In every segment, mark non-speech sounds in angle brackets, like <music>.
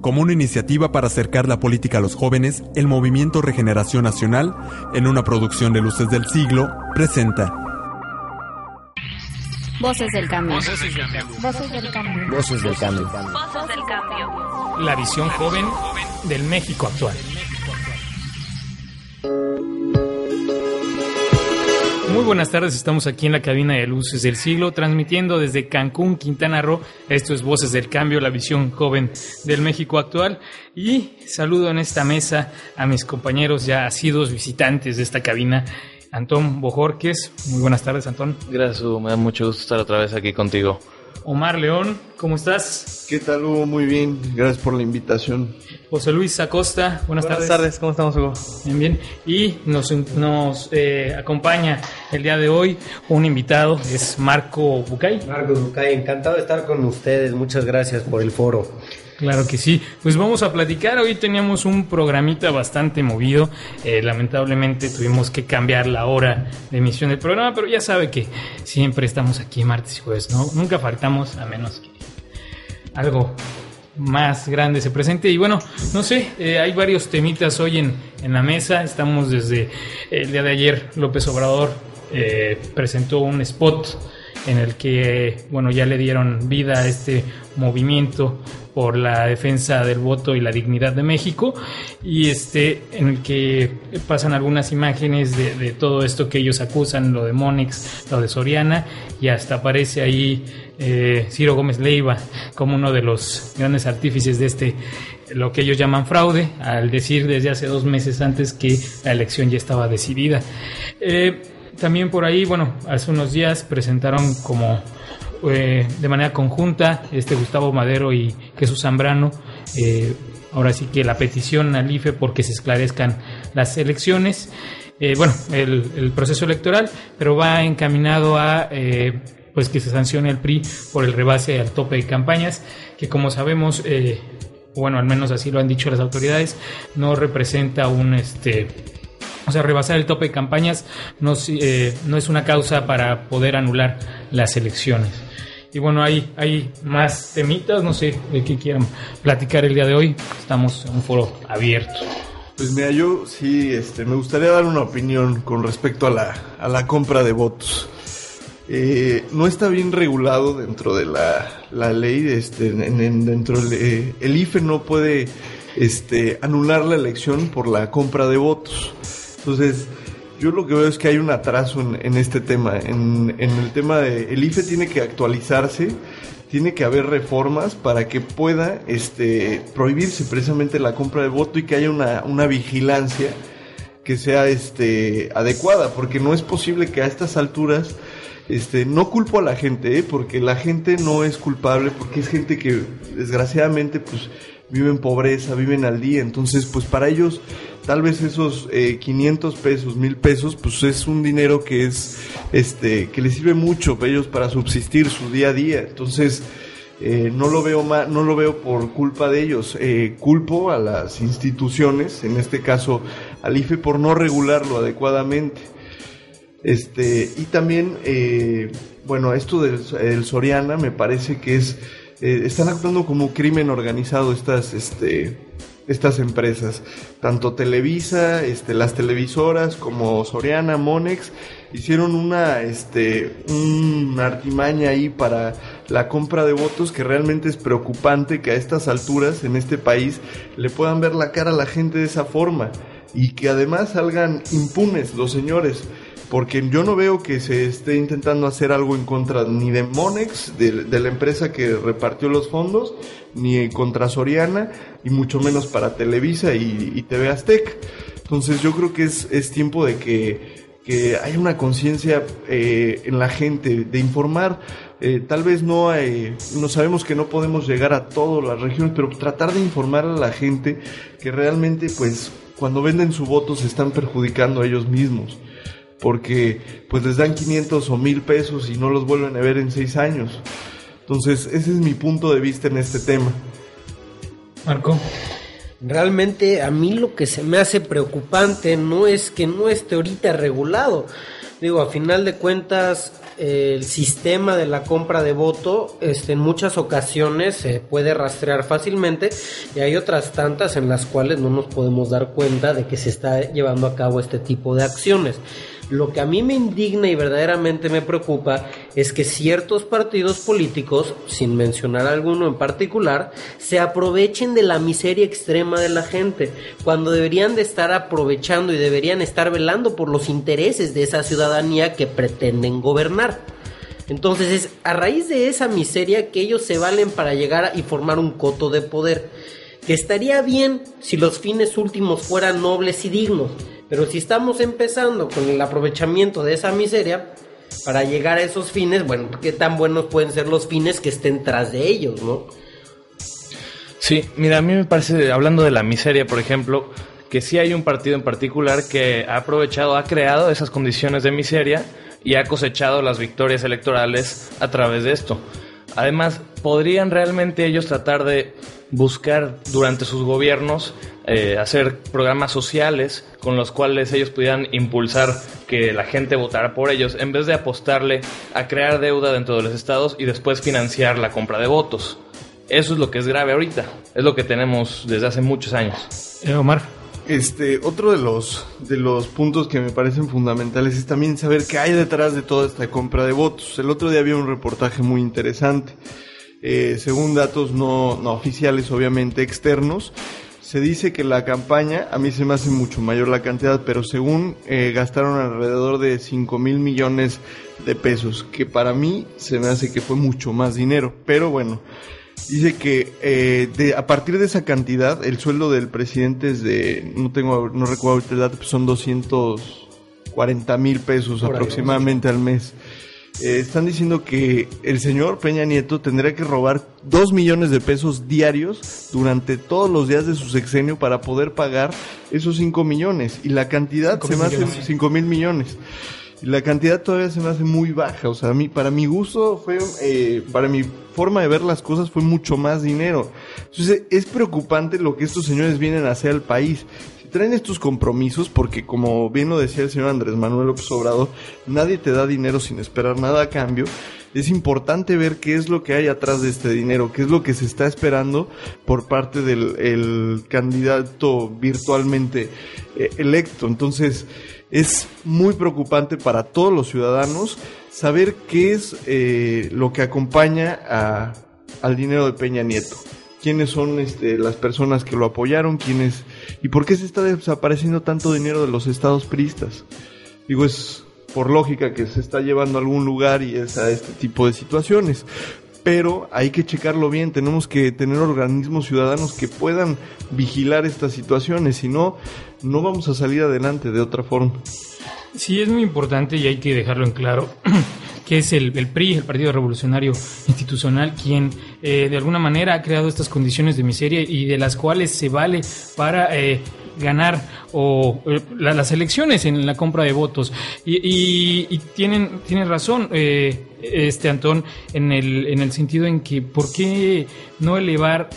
Como una iniciativa para acercar la política a los jóvenes, el Movimiento Regeneración Nacional, en una producción de Luces del Siglo, presenta Voces del cambio. Voces del cambio. Voces del cambio. Voces del cambio. Voces del cambio. La visión joven del México actual. Muy buenas tardes, estamos aquí en la cabina de Luces del Siglo, transmitiendo desde Cancún, Quintana Roo. Esto es Voces del Cambio, la visión joven del México actual. Y saludo en esta mesa a mis compañeros ya asidos visitantes de esta cabina. Antón Bojorques, muy buenas tardes, Antón. Gracias, Hugo. Me da mucho gusto estar otra vez aquí contigo. Omar León, ¿cómo estás? ¿Qué tal, Hugo? Muy bien, gracias por la invitación. José Luis Acosta, buenas, buenas tardes. tardes, ¿cómo estamos, Hugo? Bien, bien. Y nos, nos eh, acompaña el día de hoy un invitado, es Marco Bucay. Marco Bucay, encantado de estar con ustedes, muchas gracias por el foro. Claro que sí. Pues vamos a platicar. Hoy teníamos un programita bastante movido. Eh, lamentablemente tuvimos que cambiar la hora de emisión del programa, pero ya sabe que siempre estamos aquí martes y jueves, ¿no? Nunca faltamos a menos que algo más grande se presente. Y bueno, no sé, eh, hay varios temitas hoy en, en, la mesa. Estamos desde el día de ayer, López Obrador eh, presentó un spot en el que, bueno, ya le dieron vida a este movimiento por la defensa del voto y la dignidad de México y este en el que pasan algunas imágenes de, todo esto que ellos acusan, lo de Monex, lo de Soriana y hasta aparece ahí eh, Ciro Gómez Leiva como uno de los grandes artífices de este lo que ellos llaman fraude, al decir desde hace dos meses antes que la elección ya estaba decidida. Eh, también por ahí, bueno, hace unos días presentaron como eh, de manera conjunta este Gustavo Madero y Jesús Zambrano eh, ahora sí que la petición al IFE porque se esclarezcan las elecciones eh, bueno el, proceso electoral pero va encaminado a eh, pues que se sancione el PRI por el rebase al tope de campañas que como sabemos eh, bueno al menos así lo han dicho las autoridades no representa un este o sea, rebasar el tope de campañas no, eh, no es una causa para poder anular las elecciones. Y bueno, hay, hay más temitas, no sé de qué quieran platicar el día de hoy. Estamos en un foro abierto. Pues mira, yo sí este, me gustaría dar una opinión con respecto a la, a la compra de votos. Eh, no está bien regulado dentro de la, la ley, este, en, en, dentro del, el IFE no puede este, anular la elección por la compra de votos. Entonces, yo lo que veo es que hay un atraso en, en este tema. En, el tema de. El IFE tiene que actualizarse, tiene que haber reformas para que pueda este, prohibirse precisamente la compra de voto y que haya una, una vigilancia que sea este, adecuada, porque no es posible que a estas alturas. Este, no culpo a la gente, ¿eh? porque la gente no es culpable, porque es gente que desgraciadamente pues viven pobreza, viven al día, entonces pues para ellos tal vez esos eh, 500 pesos, 1000 pesos, pues es un dinero que es, este, que les sirve mucho a ellos para subsistir su día a día, entonces eh, no lo veo mal, no lo veo por culpa de ellos, eh, culpo a las instituciones, en este caso al IFE por no regularlo adecuadamente. Este, y también, eh, bueno, esto del, del Soriana me parece que es eh, están actuando como crimen organizado estas, este, estas empresas. Tanto Televisa, este, las televisoras como Soriana, Monex, hicieron una, este, una artimaña ahí para la compra de votos que realmente es preocupante que a estas alturas en este país le puedan ver la cara a la gente de esa forma y que además salgan impunes los señores porque yo no veo que se esté intentando hacer algo en contra ni de Monex, de, la empresa que repartió los fondos, ni contra Soriana, y mucho menos para Televisa y, TV Aztec. Entonces yo creo que es, es tiempo de que, que haya una conciencia eh, en la gente, de informar, Eh, tal vez no, eh, no sabemos que no podemos llegar a todas las regiones, pero tratar de informar a la gente que realmente, pues, cuando venden su voto se están perjudicando a ellos mismos. Porque, pues, les dan 500 o 1000 pesos y no los vuelven a ver en 6 años. Entonces, ese es mi punto de vista en este tema. Marco. Realmente a mí lo que se me hace preocupante no es que no esté ahorita regulado. Digo, a final de cuentas, el sistema de la compra de voto este, en muchas ocasiones se puede rastrear fácilmente y hay otras tantas en las cuales no nos podemos dar cuenta de que se está llevando a cabo este tipo de acciones. Lo que a mí me indigna y verdaderamente me preocupa es que ciertos partidos políticos, sin mencionar alguno en particular, se aprovechen de la miseria extrema de la gente, cuando deberían de estar aprovechando y deberían estar velando por los intereses de esa ciudadanía que pretenden gobernar. Entonces es a raíz de esa miseria que ellos se valen para llegar y formar un coto de poder. Que estaría bien si los fines últimos fueran nobles y dignos, pero si estamos empezando con el aprovechamiento de esa miseria para llegar a esos fines, bueno, ¿qué tan buenos pueden ser los fines que estén tras de ellos, no? Sí, mira, a mí me parece, hablando de la miseria, por ejemplo, que sí hay un partido en particular que ha aprovechado, ha creado esas condiciones de miseria y ha cosechado las victorias electorales a través de esto. Además, ¿podrían realmente ellos tratar de buscar durante sus gobiernos eh, hacer programas sociales con los cuales ellos pudieran impulsar que la gente votara por ellos en vez de apostarle a crear deuda dentro de los estados y después financiar la compra de votos? Eso es lo que es grave ahorita, es lo que tenemos desde hace muchos años. Eh, Omar. Este, otro de los, de los puntos que me parecen fundamentales es también saber qué hay detrás de toda esta compra de votos. El otro día había un reportaje muy interesante. Eh, según datos no, no oficiales, obviamente externos, se dice que la campaña, a mí se me hace mucho mayor la cantidad, pero según eh, gastaron alrededor de 5 mil millones de pesos, que para mí se me hace que fue mucho más dinero. Pero bueno, dice que eh, de, a partir de esa cantidad, el sueldo del presidente es de, no tengo, no recuerdo ahorita el dato, pues son 240 mil pesos aproximadamente al mes. Eh, están diciendo que el señor Peña Nieto tendría que robar 2 millones de pesos diarios durante todos los días de su sexenio para poder pagar esos 5 millones. Y la cantidad se me hace millones, sí. 5 mil millones. Y la cantidad todavía se me hace muy baja. O sea, a mí, para mi gusto fue, eh, para mi forma de ver las cosas fue mucho más dinero. Entonces es preocupante lo que estos señores vienen a hacer al país. Traen estos compromisos, porque como bien lo decía el señor Andrés Manuel López Obrador, nadie te da dinero sin esperar nada a cambio. Es importante ver qué es lo que hay atrás de este dinero, qué es lo que se está esperando por parte del el candidato virtualmente eh, electo. Entonces, es muy preocupante para todos los ciudadanos saber qué es eh, lo que acompaña a- al dinero de Peña Nieto. Quiénes son este, las personas que lo apoyaron, quiénes y por qué se está desapareciendo tanto dinero de los estados priistas. Digo, es por lógica que se está llevando a algún lugar y es a este tipo de situaciones. Pero hay que checarlo bien, tenemos que tener organismos ciudadanos que puedan vigilar estas situaciones, si no, no vamos a salir adelante de otra forma. Sí, es muy importante y hay que dejarlo en claro <clears throat> que es el, el PRI, el Partido Revolucionario Institucional, quien eh, de alguna manera ha creado estas condiciones de miseria y de las cuales se vale para eh, ganar o eh, la- las elecciones en la compra de votos. Y, tienen, tienen razón, este Antón, en el, en el sentido en que ¿por qué no elevar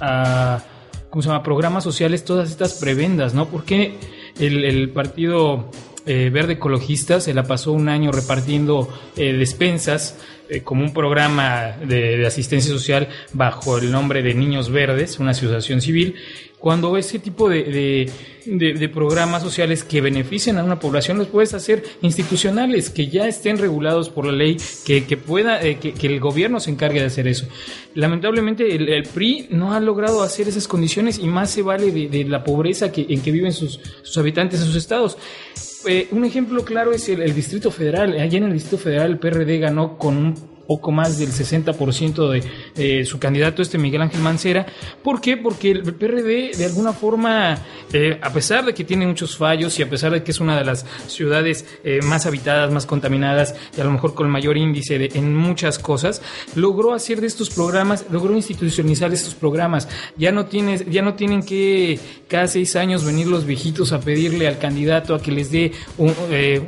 a ¿cómo se llama? programas sociales todas estas prebendas, ¿no? ¿Por qué el partido eh, Verde Ecologista se la pasó un año repartiendo eh, despensas eh, como un programa de, asistencia social bajo el nombre de Niños Verdes, una asociación civil, cuando ese tipo de, programas sociales que benefician a una población los puedes hacer institucionales, que ya estén regulados por la ley, que, pueda, que, el gobierno se encargue de hacer eso. Lamentablemente el, PRI no ha logrado hacer esas condiciones y más se vale de, de la pobreza que, en que viven sus, sus habitantes en sus estados. Eh, un ejemplo claro es el, el Distrito Federal. Allá en el Distrito Federal el PRD ganó con un poco más del 60% de eh, su candidato, este Miguel Ángel Mancera. ¿Por qué? Porque el PRD, de alguna forma, eh, a pesar de que tiene muchos fallos y a pesar de que es una de las ciudades eh, más habitadas, más contaminadas y a lo mejor con mayor índice de, en muchas cosas, logró hacer de estos programas, logró institucionalizar estos programas. Ya no, tienes, ya no tienen que cada seis años venir los viejitos a pedirle al candidato a que les dé un,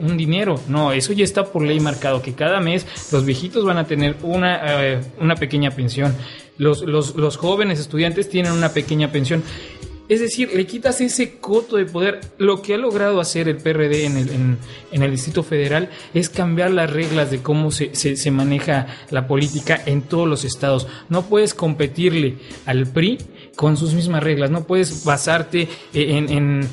un dinero. No, eso ya está por ley marcado, que cada mes los viejitos van a tener una, eh, una pequeña pensión. Los, los, los jóvenes estudiantes tienen una pequeña pensión. Es decir, le quitas ese coto de poder. Lo que ha logrado hacer el PRD en el, en, el Distrito Federal es cambiar las reglas de cómo se, se, maneja la política en todos los estados. No puedes competirle al PRI con sus mismas reglas. No puedes basarte en, en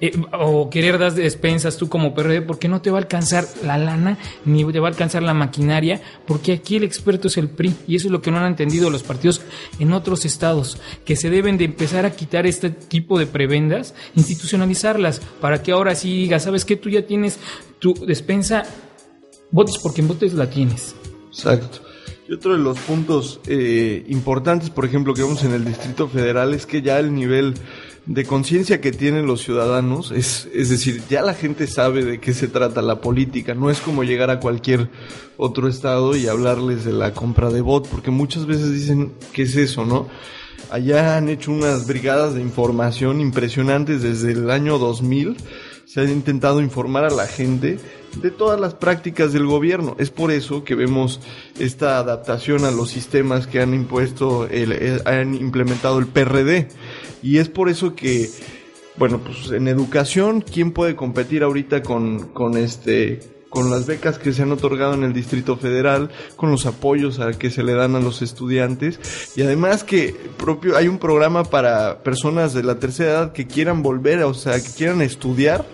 eh, o querer dar despensas tú como PRD porque no te va a alcanzar la lana ni te va a alcanzar la maquinaria porque aquí el experto es el PRI y eso es lo que no han entendido los partidos en otros estados que se deben de empezar a quitar este tipo de prebendas institucionalizarlas para que ahora sí digas sabes que tú ya tienes tu despensa votes porque en votes la tienes. Exacto. Y otro de los puntos eh, importantes, por ejemplo, que vemos en el Distrito Federal es que ya el nivel de conciencia que tienen los ciudadanos, es, es decir, ya la gente sabe de qué se trata la política, no es como llegar a cualquier otro estado y hablarles de la compra de bot, porque muchas veces dicen, ¿qué es eso, no? Allá han hecho unas brigadas de información impresionantes desde el año 2000, se ha intentado informar a la gente de todas las prácticas del gobierno. Es por eso que vemos esta adaptación a los sistemas que han impuesto, el, han implementado el PRD. Y es por eso que, bueno, pues en educación, ¿quién puede competir ahorita con, con este, con las becas que se han otorgado en el Distrito Federal, con los apoyos a que se le dan a los estudiantes y además que propio hay un programa para personas de la tercera edad que quieran volver, o sea, que quieran estudiar,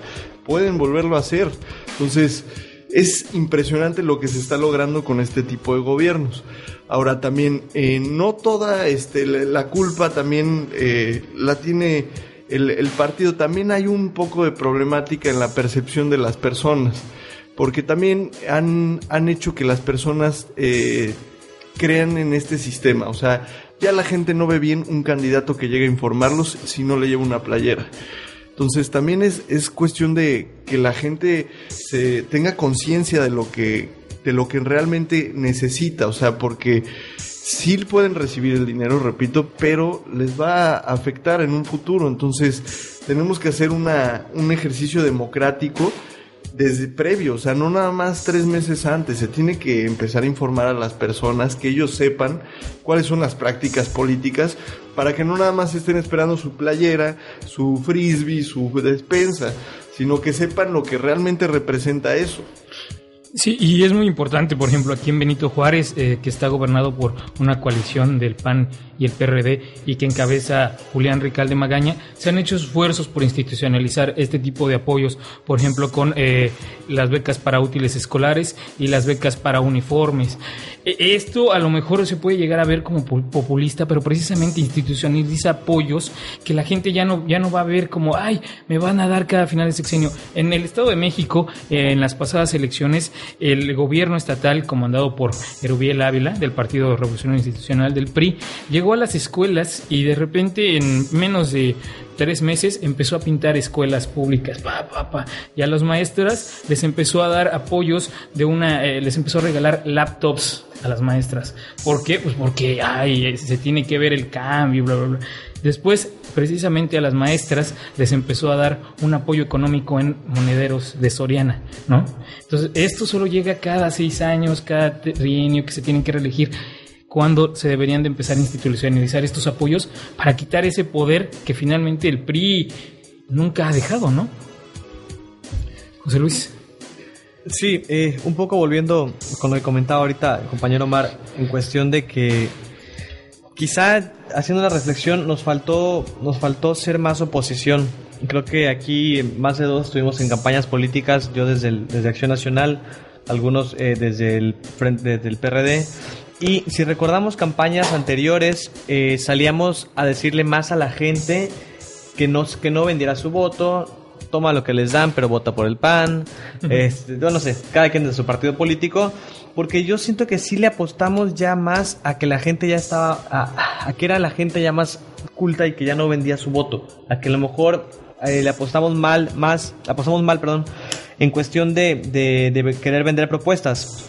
pueden volverlo a hacer. Entonces, es impresionante lo que se está logrando con este tipo de gobiernos. Ahora también, eh, no toda este, la culpa también eh, la tiene el, partido, también hay un poco de problemática en la percepción de las personas, porque también han, han hecho que las personas eh, crean en este sistema, o sea, ya la gente no ve bien un candidato que llegue a informarlos si no le lleva una playera. Entonces también es, es cuestión de que la gente se tenga conciencia de lo que de lo que realmente necesita, o sea, porque sí pueden recibir el dinero, repito, pero les va a afectar en un futuro, entonces tenemos que hacer una, un ejercicio democrático desde previo, o sea, no nada más tres meses antes, se tiene que empezar a informar a las personas que ellos sepan cuáles son las prácticas políticas para que no nada más estén esperando su playera, su frisbee, su despensa, sino que sepan lo que realmente representa eso. Sí, y es muy importante, por ejemplo, aquí en Benito Juárez, eh, que está gobernado por una coalición del PAN y el PRD y que encabeza Julián Ricalde Magaña, se han hecho esfuerzos por institucionalizar este tipo de apoyos, por ejemplo, con eh, las becas para útiles escolares y las becas para uniformes. Esto a lo mejor se puede llegar a ver como populista, pero precisamente institucionaliza apoyos que la gente ya no, ya no va a ver como, ay, me van a dar cada final de sexenio. En el Estado de México, eh, en las pasadas elecciones, el gobierno estatal comandado por Erubiel Ávila, del Partido Revolucionario Institucional del PRI, llegó a las escuelas y de repente en menos de tres meses empezó a pintar escuelas públicas, pa, pa, pa. y a los maestras les empezó a dar apoyos de una, eh, les empezó a regalar laptops a las maestras. ¿Por qué? Pues porque ay, se tiene que ver el cambio, bla, bla, bla. Después, precisamente a las maestras les empezó a dar un apoyo económico en monederos de Soriana, ¿no? Entonces, esto solo llega cada seis años, cada trienio que se tienen que reelegir cuando se deberían de empezar a institucionalizar estos apoyos para quitar ese poder que finalmente el PRI nunca ha dejado, ¿no? José Luis. Sí, eh, un poco volviendo con lo que comentaba ahorita el compañero Omar, en cuestión de que quizá haciendo la reflexión nos faltó, nos faltó ser más oposición. Creo que aquí más de dos estuvimos en campañas políticas, yo desde, el, desde Acción Nacional, algunos eh, desde, el, desde el PRD. Y si recordamos campañas anteriores, eh, salíamos a decirle más a la gente que no, que no vendiera su voto, toma lo que les dan, pero vota por el PAN. Este, yo no sé, cada quien de su partido político. Porque yo siento que sí le apostamos ya más a que la gente ya estaba, a, que era la gente ya más culta y que ya no vendía su voto, a que a lo mejor eh, le apostamos mal, más, apostamos mal, perdón, en cuestión de querer vender propuestas.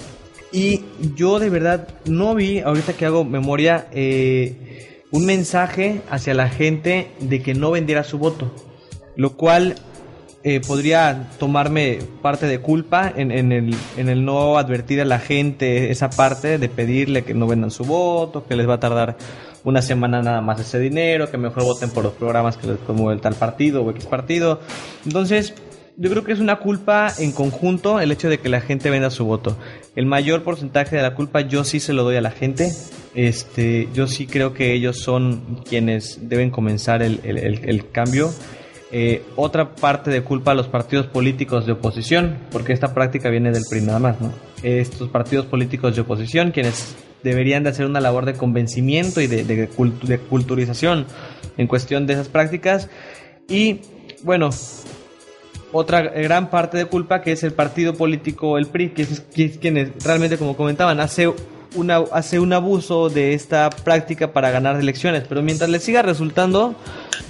Y yo de verdad no vi, ahorita que hago memoria, eh, un mensaje hacia la gente de que no vendiera su voto. Lo cual eh, podría tomarme parte de culpa en, el, en el no advertir a la gente esa parte de pedirle que no vendan su voto, que les va a tardar una semana nada más ese dinero, que mejor voten por los programas que les promueve tal partido o X partido. Entonces, yo creo que es una culpa en conjunto el hecho de que la gente venda su voto. El mayor porcentaje de la culpa yo sí se lo doy a la gente. Este, yo sí creo que ellos son quienes deben comenzar el cambio. Eh, otra parte de culpa a los partidos políticos de oposición, porque esta práctica viene del PRI nada más, ¿no? Estos partidos políticos de oposición, quienes deberían de hacer una labor de convencimiento y de, de, de culturización en cuestión de esas prácticas. Y bueno, otra gran parte de culpa que es el partido político, el PRI, que es, que es quienes realmente, como comentaban, hace una, hace un abuso de esta práctica para ganar elecciones, pero mientras les siga resultando,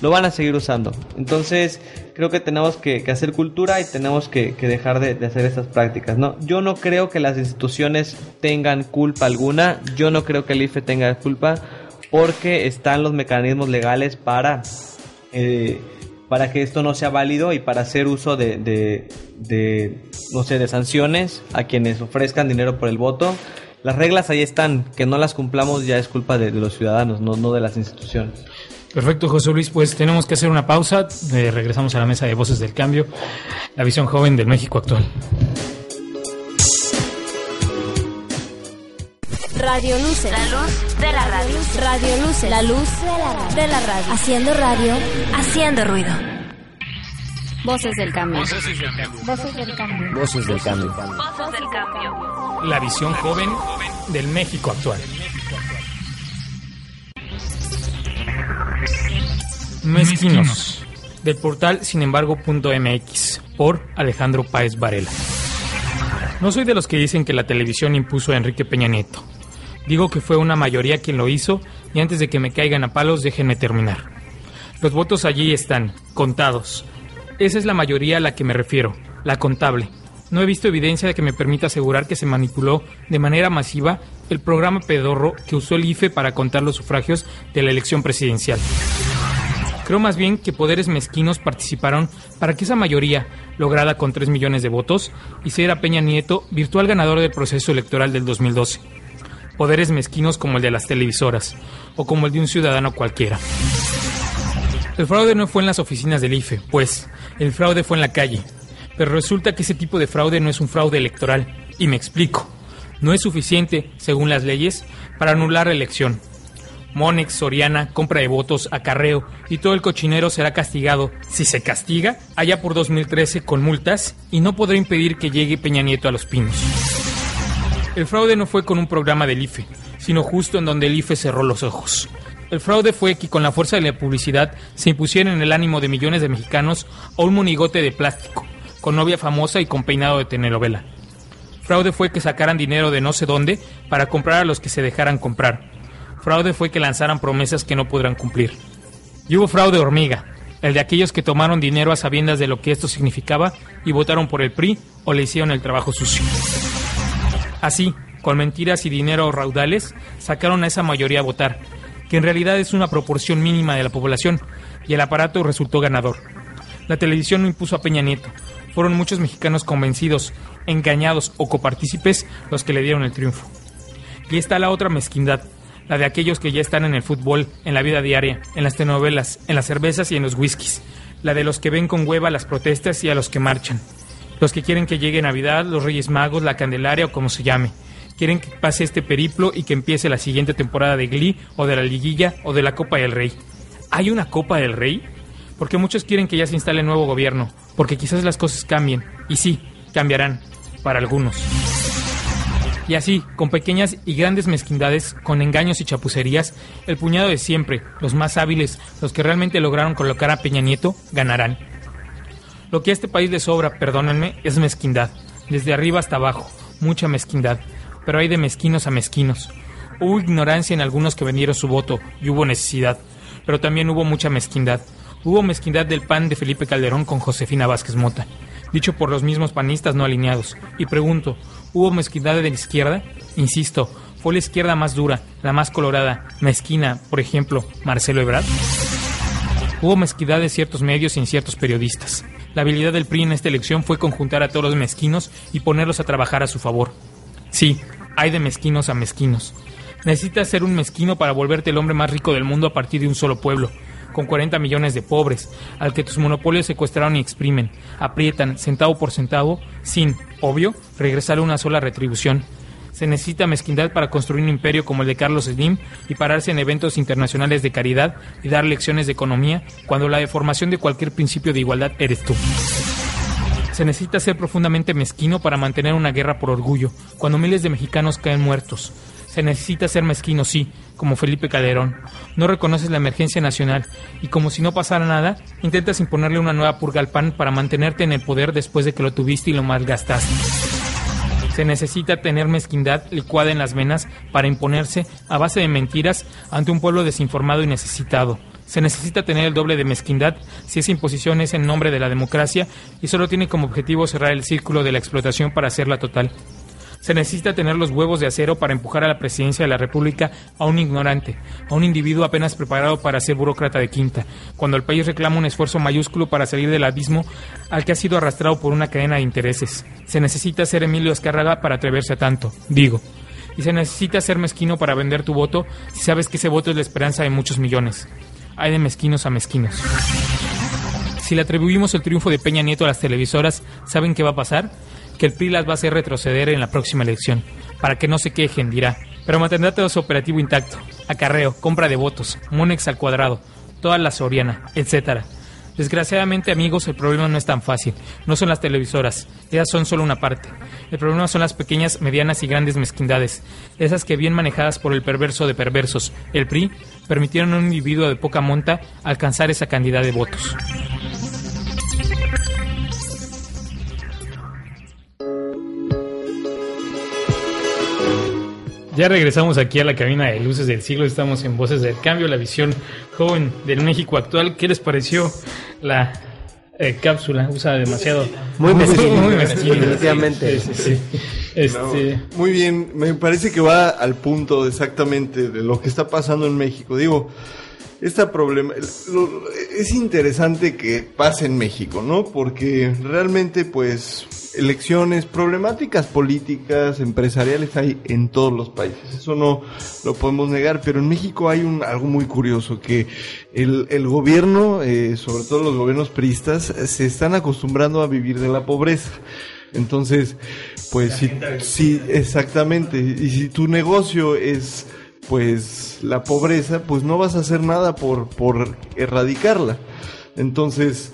lo van a seguir usando. Entonces, creo que tenemos que, hacer cultura y tenemos que, dejar de, hacer estas prácticas. ¿no? Yo no creo que las instituciones tengan culpa alguna, yo no creo que el IFE tenga culpa, porque están los mecanismos legales para... Eh, para que esto no sea válido y para hacer uso de, de, no sé, de sanciones a quienes ofrezcan dinero por el voto. Las reglas ahí están, que no las cumplamos ya es culpa de, de los ciudadanos, no, no de las instituciones. Perfecto, José Luis. Pues tenemos que hacer una pausa. Eh, regresamos a la mesa de voces del cambio, la visión joven del México actual. Radio Luces. La luz de la radio. Radio Luces. La luz de la radio. De la radio. Haciendo radio. Haciendo ruido. Voces del cambio. Voces del cambio. Voces del cambio. Voces del cambio. Voces del cambio. La visión joven del México actual. Mezquinos. Del portal sinembargo.mx por Alejandro Páez Varela. No soy de los que dicen que la televisión impuso a Enrique Peña Nieto. Digo que fue una mayoría quien lo hizo y antes de que me caigan a palos déjenme terminar. Los votos allí están, contados. Esa es la mayoría a la que me refiero, la contable. No he visto evidencia de que me permita asegurar que se manipuló de manera masiva el programa pedorro que usó el IFE para contar los sufragios de la elección presidencial. Creo más bien que poderes mezquinos participaron para que esa mayoría, lograda con 3 millones de votos, hiciera Peña Nieto virtual ganador del proceso electoral del 2012. Poderes mezquinos como el de las televisoras, o como el de un ciudadano cualquiera. El fraude no fue en las oficinas del IFE, pues el fraude fue en la calle. Pero resulta que ese tipo de fraude no es un fraude electoral, y me explico. No es suficiente, según las leyes, para anular la elección. Monex, Soriana, compra de votos, acarreo y todo el cochinero será castigado, si se castiga, allá por 2013 con multas y no podrá impedir que llegue Peña Nieto a los pinos. El fraude no fue con un programa del IFE, sino justo en donde el IFE cerró los ojos. El fraude fue que con la fuerza de la publicidad se impusiera en el ánimo de millones de mexicanos a un monigote de plástico, con novia famosa y con peinado de telenovela. Fraude fue que sacaran dinero de no sé dónde para comprar a los que se dejaran comprar. Fraude fue que lanzaran promesas que no podrán cumplir. Y hubo fraude hormiga, el de aquellos que tomaron dinero a sabiendas de lo que esto significaba y votaron por el PRI o le hicieron el trabajo sucio. Así, con mentiras y dinero raudales, sacaron a esa mayoría a votar, que en realidad es una proporción mínima de la población, y el aparato resultó ganador. La televisión no impuso a Peña Nieto, fueron muchos mexicanos convencidos, engañados o copartícipes los que le dieron el triunfo. Y está la otra mezquindad, la de aquellos que ya están en el fútbol, en la vida diaria, en las telenovelas, en las cervezas y en los whiskies, la de los que ven con hueva las protestas y a los que marchan, los que quieren que llegue Navidad, los Reyes Magos, la Candelaria o como se llame, quieren que pase este periplo y que empiece la siguiente temporada de Glee o de la Liguilla o de la Copa del Rey. ¿Hay una Copa del Rey? Porque muchos quieren que ya se instale nuevo gobierno, porque quizás las cosas cambien, y sí, cambiarán, para algunos. Y así, con pequeñas y grandes mezquindades, con engaños y chapucerías, el puñado de siempre, los más hábiles, los que realmente lograron colocar a Peña Nieto, ganarán. Lo que a este país le sobra, perdónenme, es mezquindad, desde arriba hasta abajo, mucha mezquindad. Pero hay de mezquinos a mezquinos. Hubo ignorancia en algunos que vendieron su voto y hubo necesidad, pero también hubo mucha mezquindad. Hubo mezquindad del PAN de Felipe Calderón con Josefina Vázquez Mota, dicho por los mismos panistas no alineados. Y pregunto, ¿hubo mezquindad de la izquierda? Insisto, fue la izquierda más dura, la más colorada, mezquina, por ejemplo, Marcelo Ebrard. Hubo mezquindad de ciertos medios y en ciertos periodistas. La habilidad del PRI en esta elección fue conjuntar a todos los mezquinos y ponerlos a trabajar a su favor. Sí, hay de mezquinos a mezquinos. Necesitas ser un mezquino para volverte el hombre más rico del mundo a partir de un solo pueblo, con 40 millones de pobres, al que tus monopolios secuestraron y exprimen, aprietan centavo por centavo, sin, obvio, regresarle una sola retribución. Se necesita mezquindad para construir un imperio como el de Carlos Slim y pararse en eventos internacionales de caridad y dar lecciones de economía cuando la deformación de cualquier principio de igualdad eres tú. Se necesita ser profundamente mezquino para mantener una guerra por orgullo, cuando miles de mexicanos caen muertos. Se necesita ser mezquino, sí, como Felipe Calderón. No reconoces la emergencia nacional y como si no pasara nada, intentas imponerle una nueva purga al PAN para mantenerte en el poder después de que lo tuviste y lo malgastaste. Se necesita tener mezquindad licuada en las venas para imponerse a base de mentiras ante un pueblo desinformado y necesitado. Se necesita tener el doble de mezquindad si esa imposición es en nombre de la democracia y solo tiene como objetivo cerrar el círculo de la explotación para hacerla total. Se necesita tener los huevos de acero para empujar a la presidencia de la República a un ignorante, a un individuo apenas preparado para ser burócrata de quinta, cuando el país reclama un esfuerzo mayúsculo para salir del abismo al que ha sido arrastrado por una cadena de intereses. Se necesita ser Emilio Escárraga para atreverse a tanto, digo. Y se necesita ser mezquino para vender tu voto si sabes que ese voto es la esperanza de muchos millones. Hay de mezquinos a mezquinos. Si le atribuimos el triunfo de Peña Nieto a las televisoras, ¿saben qué va a pasar? Que el PRI las va a hacer retroceder en la próxima elección. Para que no se quejen, dirá. Pero mantendrá todo su operativo intacto. Acarreo, compra de votos, Monex al cuadrado, toda la Soriana, etcétera. Desgraciadamente, amigos, el problema no es tan fácil. No son las televisoras, ellas son solo una parte. El problema son las pequeñas, medianas y grandes mezquindades, esas que bien manejadas por el perverso de perversos, el PRI, permitieron a un individuo de poca monta alcanzar esa cantidad de votos. Ya regresamos aquí a la cabina de luces del siglo, estamos en Voces del Cambio, la visión joven del México actual. ¿Qué les pareció la eh, cápsula? Usa demasiado. Muy mezquino, muy <laughs> definitivamente. Sí, sí, sí. Este, No, muy bien, me parece que va al punto exactamente de lo que está pasando en México. Digo, esta problema lo- es interesante que pase en México, ¿no? Porque realmente, pues, elecciones, problemáticas políticas, empresariales hay en todos los países. Eso no lo podemos negar, pero en México hay un algo muy curioso que el, el gobierno, eh, sobre todo los gobiernos priistas, se están acostumbrando a vivir de la pobreza. Entonces, pues sí, sí, exactamente. Y si tu negocio es, pues, la pobreza, pues no vas a hacer nada por, por erradicarla. Entonces,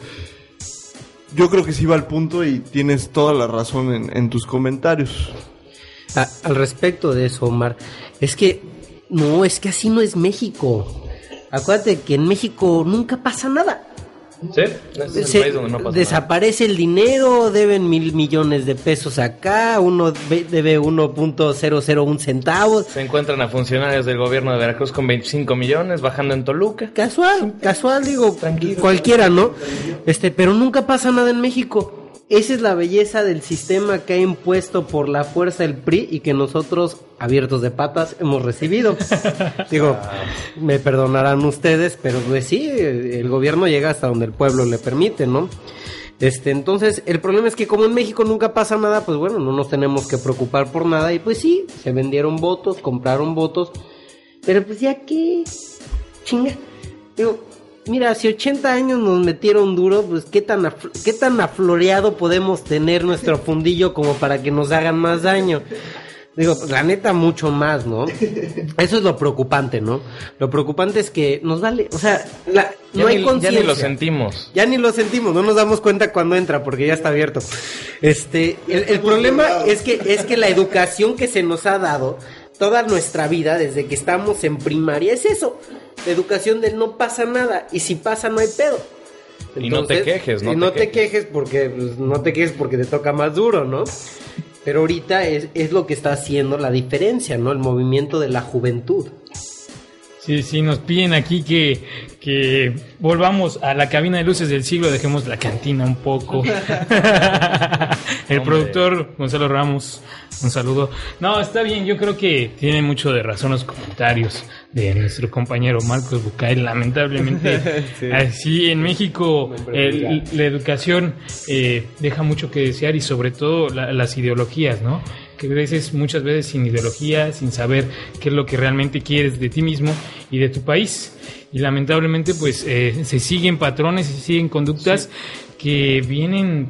yo creo que sí va al punto y tienes toda la razón en, en tus comentarios. Al respecto de eso, Omar, es que no, es que así no es México. Acuérdate que en México nunca pasa nada. ¿Sí? Este es el Se- país donde no pasa nada. desaparece el dinero, deben mil millones de pesos acá, uno debe 1.001 centavos. Se encuentran a funcionarios del gobierno de Veracruz con 25 millones bajando en Toluca. Casual, casual, digo, cualquiera, ¿no? Este, pero nunca pasa nada en México. Esa es la belleza del sistema que ha impuesto por la fuerza el PRI y que nosotros, abiertos de patas, hemos recibido. <laughs> Digo, me perdonarán ustedes, pero pues sí, el gobierno llega hasta donde el pueblo le permite, ¿no? Este, entonces, el problema es que como en México nunca pasa nada, pues bueno, no nos tenemos que preocupar por nada. Y pues sí, se vendieron votos, compraron votos. Pero pues ya qué, chinga. Digo, mira, si 80 años nos metieron duro, pues qué tan, qué tan afloreado podemos tener nuestro fundillo como para que nos hagan más daño. Digo, pues, la neta, mucho más, ¿no? Eso es lo preocupante, ¿no? Lo preocupante es que nos vale, o sea, la- no hay ni, ya conciencia. ni lo sentimos. Ya ni lo sentimos, no nos damos cuenta cuando entra porque ya está abierto. Este, el, el problema es que es que la educación que se nos ha dado toda nuestra vida desde que estamos en primaria es eso, la educación de no pasa nada y si pasa no hay pedo. Y no te quejes, no y te no te quejes. quejes porque pues, no te quejes porque te toca más duro, ¿no? Pero ahorita es, es lo que está haciendo la diferencia, ¿no? El movimiento de la juventud. Sí, sí, nos piden aquí que, que volvamos a la cabina de luces del siglo, dejemos la cantina un poco. <laughs> El productor Gonzalo Ramos, un saludo. No, está bien, yo creo que tiene mucho de razón los comentarios de nuestro compañero Marcos Bucay. Lamentablemente, <laughs> Sí. así en México el- la educación eh, deja mucho que desear y sobre todo la- las ideologías, ¿no? Que creces muchas veces sin ideología, sin saber qué es lo que realmente quieres de ti mismo y de tu país. Y lamentablemente, pues eh, se siguen patrones, se siguen conductas que vienen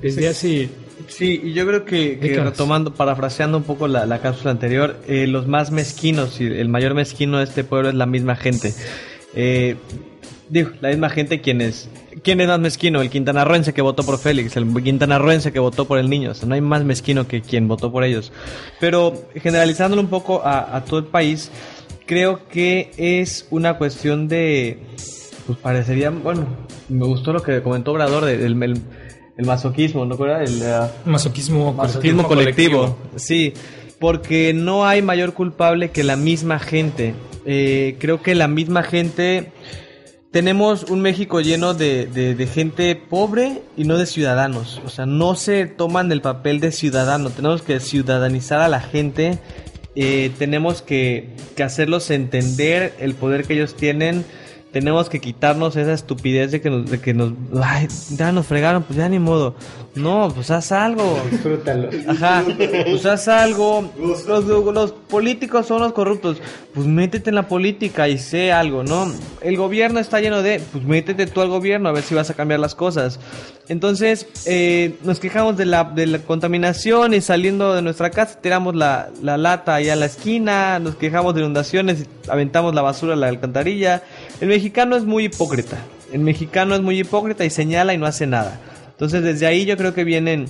desde hace Sí, y yo creo que, que retomando, parafraseando un poco la, la cápsula anterior, eh, los más mezquinos y el mayor mezquino de este pueblo es la misma gente. Eh, digo, la misma gente quien es, ¿quién es más mezquino? El quintanarroense que votó por Félix, el quintanarroense que votó por el niño. O sea, no hay más mezquino que quien votó por ellos. Pero generalizándolo un poco a, a todo el país, creo que es una cuestión de, pues parecería, bueno, me gustó lo que comentó Obrador del el, masoquismo, ¿no? El, ah, masoquismo, Masoquismo colectivo. colectivo. Sí, porque no hay mayor culpable que la misma gente. Eh, creo que la misma gente... Tenemos un México lleno de, de- de gente pobre y no de ciudadanos. O sea, no se toman el papel de ciudadano. Tenemos que ciudadanizar a la gente. Eh, tenemos que, que hacerlos entender el poder que ellos tienen. Tenemos que quitarnos esa estupidez de que nos, de que nos, ay, ya nos fregaron, pues ya ni modo. No, pues haz algo. Disfrútalo. Ajá, pues haz algo. Los, los políticos son los corruptos. Pues métete en la política y sé algo, ¿no? El gobierno está lleno de. Pues métete tú al gobierno a ver si vas a cambiar las cosas. Entonces, eh, nos quejamos de la, de la contaminación y saliendo de nuestra casa tiramos la, la lata allá a la esquina. Nos quejamos de inundaciones y aventamos la basura a la alcantarilla. El mexicano es muy hipócrita. El mexicano es muy hipócrita y señala y no hace nada. Entonces, desde ahí yo creo que vienen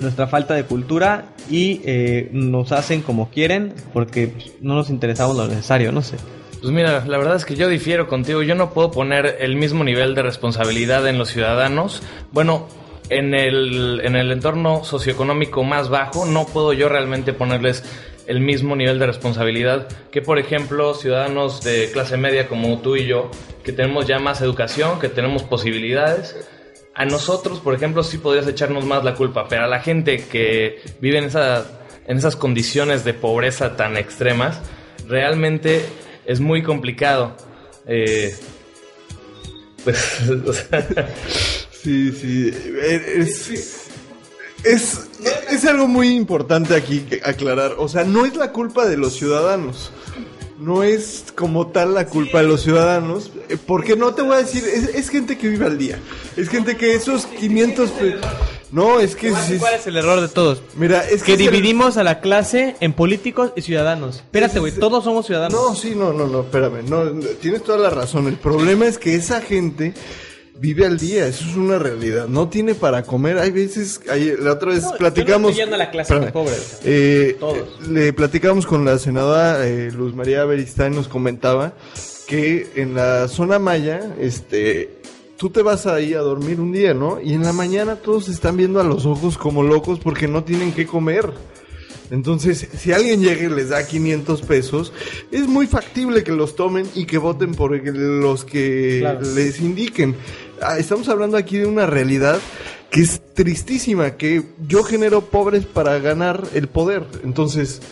nuestra falta de cultura y eh, nos hacen como quieren porque pues, no nos interesamos lo necesario, no sé. Pues mira, la verdad es que yo difiero contigo. Yo no puedo poner el mismo nivel de responsabilidad en los ciudadanos. Bueno, en el, en el entorno socioeconómico más bajo, no puedo yo realmente ponerles el mismo nivel de responsabilidad que, por ejemplo, ciudadanos de clase media como tú y yo, que tenemos ya más educación, que tenemos posibilidades. A nosotros, por ejemplo, sí podrías echarnos más la culpa, pero a la gente que vive en, esa, en esas condiciones de pobreza tan extremas, realmente es muy complicado. Eh, pues, <laughs> o sea, Sí, sí. eh, Es, es, es algo muy importante aquí que aclarar. O sea, no es la culpa de los ciudadanos. No es como tal la culpa de los ciudadanos. eh, Porque no te voy a decir, es, es gente que vive al día. Es gente que esos 500... pe- No, es que... sí- ¿Cuál es el error de todos? Mira, es Que es el- dividimos a la clase en políticos y ciudadanos. Espérate, güey, todos somos ciudadanos. No, sí, no, no, no, espérame. No, tienes toda la razón. El problema es que esa gente vive al día. Eso es una realidad. No tiene para comer. Hay veces, hay- la otra vez No, yo no platicamos. estoy a la clase Espérame. pobre. Eh, Todos. Le platicamos con la senadora eh, Luz María Beristain, nos comentaba que en la zona maya, este, tú te vas ahí a dormir un día, ¿no? Y en la mañana todos se están viendo a los ojos como locos porque no tienen que comer. Entonces, si alguien llega y les da 500 pesos, es muy factible que los tomen y que voten por los que Claro. les indiquen. Ah, Estamos hablando aquí de una realidad que es tristísima, que yo genero pobres para ganar el poder. Entonces,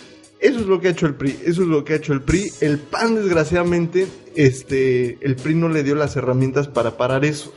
eso es lo que ha hecho el PRI, eso es lo que ha hecho el PRI. El PAN, desgraciadamente, este, el PRI no le dio las herramientas para parar eso.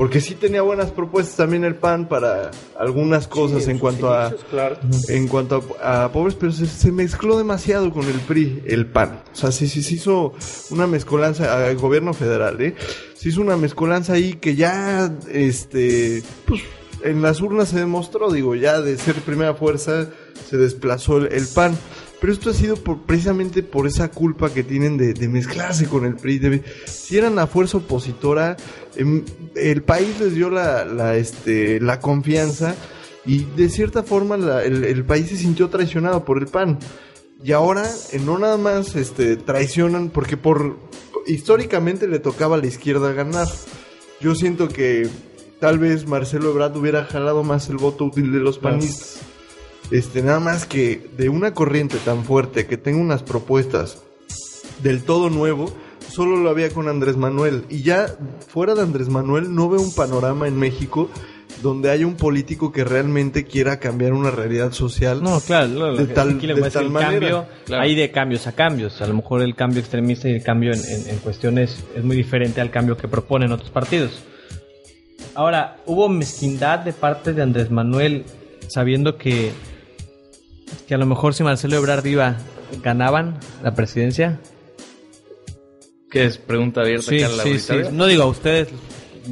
Porque sí tenía buenas propuestas también el PAN para algunas cosas en cuanto a Claro. en cuanto a, a pobres, pero se, se mezcló demasiado con el PRI, el PAN. O sea, sí, sí se hizo una mezcolanza al gobierno federal, ¿eh? Se hizo una mezcolanza ahí que ya, este, pues, en las urnas se demostró, digo, ya de ser primera fuerza se desplazó el, el PAN. Pero esto ha sido por, precisamente por esa culpa que tienen de, de mezclarse con el PRI. de- si eran la fuerza opositora, em, el país les dio la, la, este, la confianza y de cierta forma la- el, el país se sintió traicionado por el PAN. Y ahora eh, no nada más este, traicionan porque por históricamente le tocaba a la izquierda ganar. Yo siento que tal vez Marcelo Ebrard hubiera jalado más el voto útil de los panistas. Este, nada más que de una corriente tan fuerte que tenga unas propuestas del todo nuevo, solo lo había con Andrés Manuel. Y ya fuera de Andrés Manuel no veo un panorama en México donde haya un político que realmente quiera cambiar una realidad social. No, claro, no, de tal, aquí le de tal manera. cambio, Claro. hay de cambios a cambios. A lo mejor el cambio extremista y el cambio en, en- en cuestiones es muy diferente al cambio que proponen otros partidos. Ahora, hubo mezquindad de parte de Andrés Manuel sabiendo que, que a lo mejor si Marcelo Ebrard iba, ganaban la presidencia. Que es pregunta abierta Sí, acá a la sí, sí. No digo a ustedes.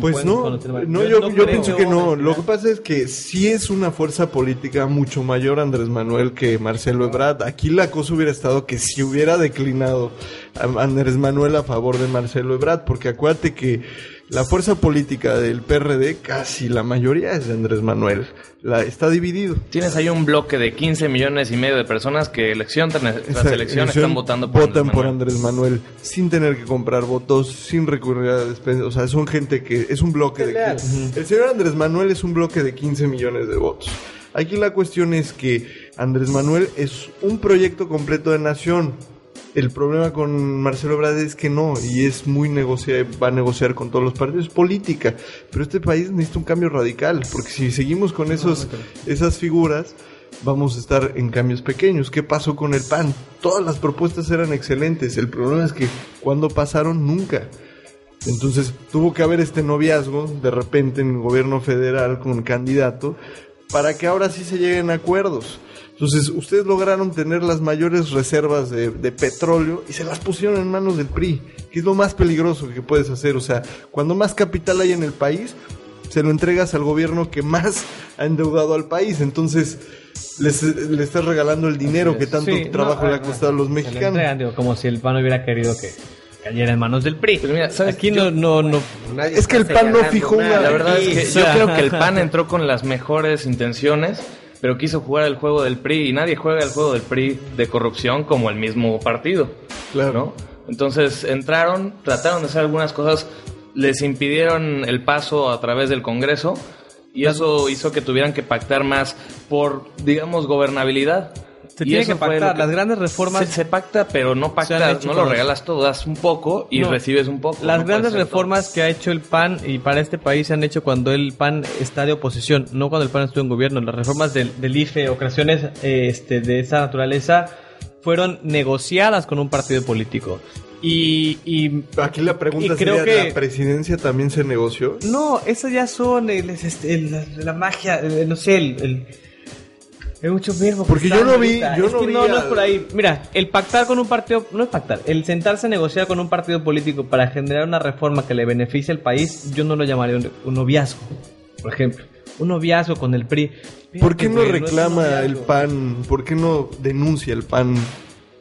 Pues no, no, yo, yo pienso que no. Lo que pasa es que sí es una fuerza política mucho mayor Andrés Manuel que Marcelo Ebrard. Aquí la cosa hubiera estado que si hubiera declinado a Andrés Manuel a favor de Marcelo Ebrard, porque acuérdate que la fuerza política del PRD casi la mayoría es de Andrés Manuel. La, está dividido. Tienes ahí un bloque de 15 millones y medio de personas que elección tras Esa elección elección están votando por votan Andrés por Manuel. Andrés Manuel sin tener que comprar votos, sin recurrir a despensas. O sea, son gente que es un bloque de... El señor Andrés Manuel es un bloque de 15 millones de votos. Aquí la cuestión es que Andrés Manuel es un proyecto completo de nación. El problema con Marcelo Ebrard es que no, y es muy negociar, va a negociar con todos los partidos, es política. Pero este país necesita un cambio radical, porque si seguimos con esos, esas figuras, vamos a estar en cambios pequeños. ¿Qué pasó con el PAN? Todas las propuestas eran excelentes. El problema es que cuando pasaron, nunca. Entonces tuvo que haber este noviazgo de repente en el gobierno federal con candidato para que ahora sí se lleguen a acuerdos. Entonces ustedes lograron tener las mayores reservas de, de petróleo y se las pusieron en manos del PRI, que es lo más peligroso que puedes hacer. O sea, cuando más capital hay en el país, se lo entregas al gobierno que más ha endeudado al país. Entonces les, le estás regalando el dinero que tanto Sí, no, trabajo le ah, ha costado a los Se lo mexicanos. entregan, digo, como si el PAN hubiera querido que cayera en manos del PRI. Pero mira, ¿sabes? Aquí Yo- no, no, no. Es que el PAN no fijó una- nada. La verdad es que yo sea. creo que el PAN <laughs> entró con las mejores intenciones, pero quiso jugar el juego del PRI y nadie juega el juego del PRI de corrupción como el mismo partido. Claro. ¿no? Entonces entraron, trataron de hacer algunas cosas, les impidieron el paso a través del Congreso y eso hizo que tuvieran que pactar más por, digamos, gobernabilidad. Se Y tiene que pactar. Las grandes reformas Se, se pacta, pero no pactas, no lo regalas todo, das un poco y No. recibes un poco. Las no grandes reformas que ha hecho el PAN y para este país se han hecho cuando el PAN está de oposición, no cuando el PAN estuvo en gobierno. Las reformas del, del IFE, ocasiones eh, este, de esa naturaleza, fueron negociadas con un partido político. Y, y Aquí la pregunta Y creo sería, que- ¿la presidencia también se negoció? no, esas ya son el, este, el- la, la magia, el- no sé, el... mucho verbo. que Porque yo no vi- yo es no que vi no, no es por ahí. Mira, el pactar con un partido, no es pactar, el sentarse a negociar con un partido político para generar una reforma que le beneficie al país, yo no lo llamaría un, un noviazgo, por ejemplo. Un noviazgo con el PRI. ¿Por qué no es un reclama el. PAN? ¿Por qué no denuncia el PAN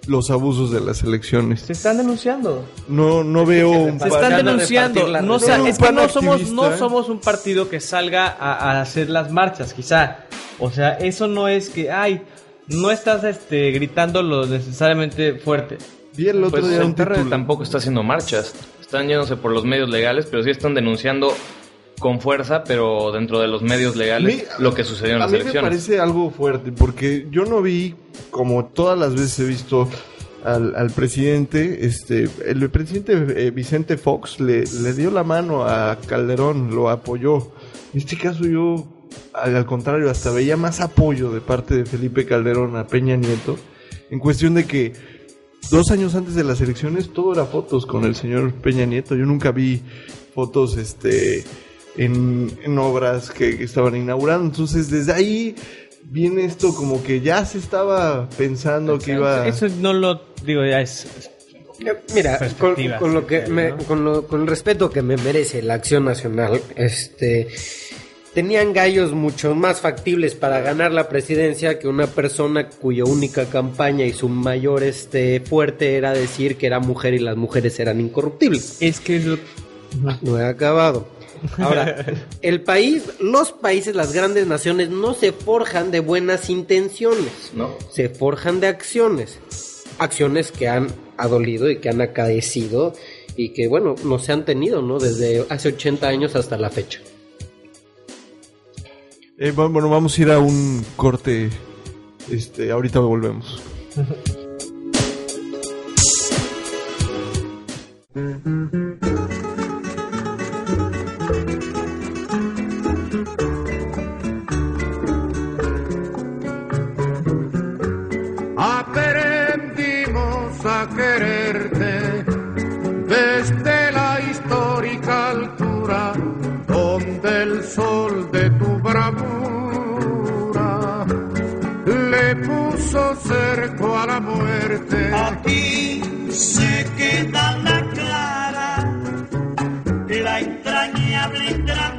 los abusos de las elecciones? Se están denunciando. No, no veo un Se PAN. están denunciando. No, sa- No, es que no somos, no activista. somos un partido que salga a, a hacer las marchas, quizá. O sea, eso no es que, ay, no estás este, gritando lo necesariamente fuerte. Vi el otro Pues día el tampoco está haciendo marchas. Están yéndose por los medios legales, pero sí están denunciando con fuerza, pero dentro de los medios legales, lo que sucedió en A las mí me elecciones. parece algo fuerte porque yo no vi, como todas las veces he visto al, al presidente, este, el presidente eh, Vicente Fox le, le dio la mano a Calderón, lo apoyó. En este caso yo, al, al contrario, hasta veía más apoyo de parte de Felipe Calderón a Peña Nieto, en cuestión de que dos años antes de las elecciones todo era fotos con el señor Peña Nieto. Yo nunca vi fotos, este, en, en obras que, que estaban inaugurando. Entonces, desde ahí viene esto como que ya se estaba pensando que iba... Eso no lo digo, ya es. Eh, Mira, con, lo que ¿no? me- con, lo- con el respeto que me merece la acción nacional, este tenían gallos mucho más factibles para ganar la presidencia que una persona cuya única campaña y su mayor este fuerte era decir que era mujer y las mujeres eran incorruptibles. Es que lo- No he acabado. Ahora, <laughs> el país, los países, las grandes naciones no se forjan de buenas intenciones, ¿No? se forjan de acciones. Acciones que han adolido y que han acaecido y que, bueno, no se han tenido, ¿no? Desde hace 80 años hasta la fecha. Eh, bueno, vamos a ir a un corte Este, ahorita volvemos. <laughs> cerco a la muerte. Aquí se queda la clara, la entrañable transparencia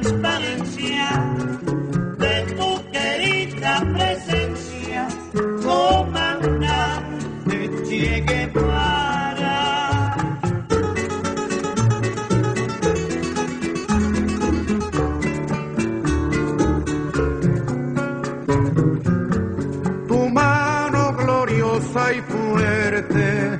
y fuerte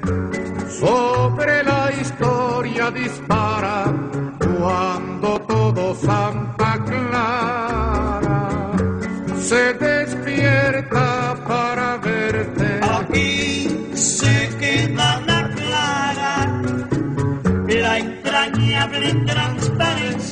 sobre la historia dispara cuando todo Santa Clara se despierta para verte. Aquí se queda la clara, la entrañable transparencia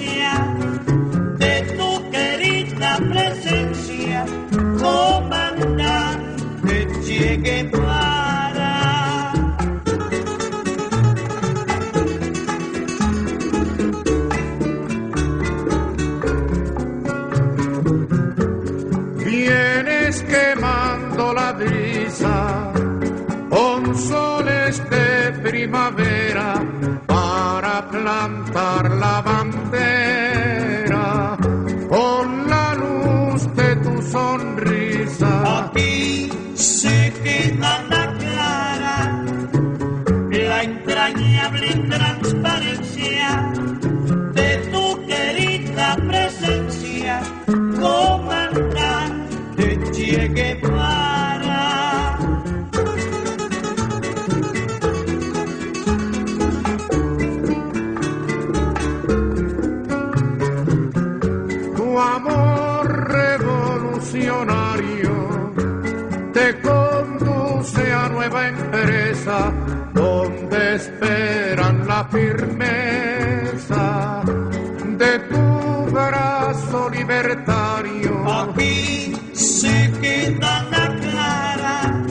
primavera firmeza de tu brazo libertario. Aquí se queda la clara,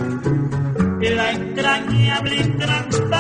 la entrañable transparencia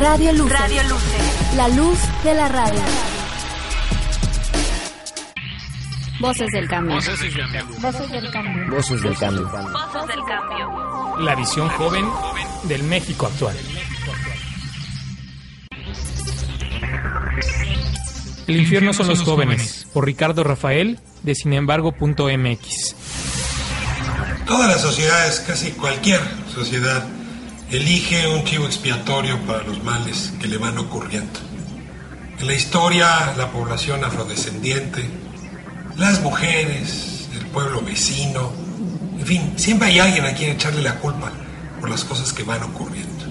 radio luz. Radio Luce. La luz de la radio. Voces del cambio. Voces del cambio. Voces del cambio. Voces del cambio. Voces del cambio. La visión joven del México actual. El infierno son los jóvenes, por Ricardo Rafael, de sinembargo.mx. Todas las sociedades, casi cualquier sociedad, elige un chivo expiatorio para los males que le van ocurriendo. En la historia, la población afrodescendiente, las mujeres, el pueblo vecino, en fin, siempre hay alguien a quien echarle la culpa por las cosas que van ocurriendo.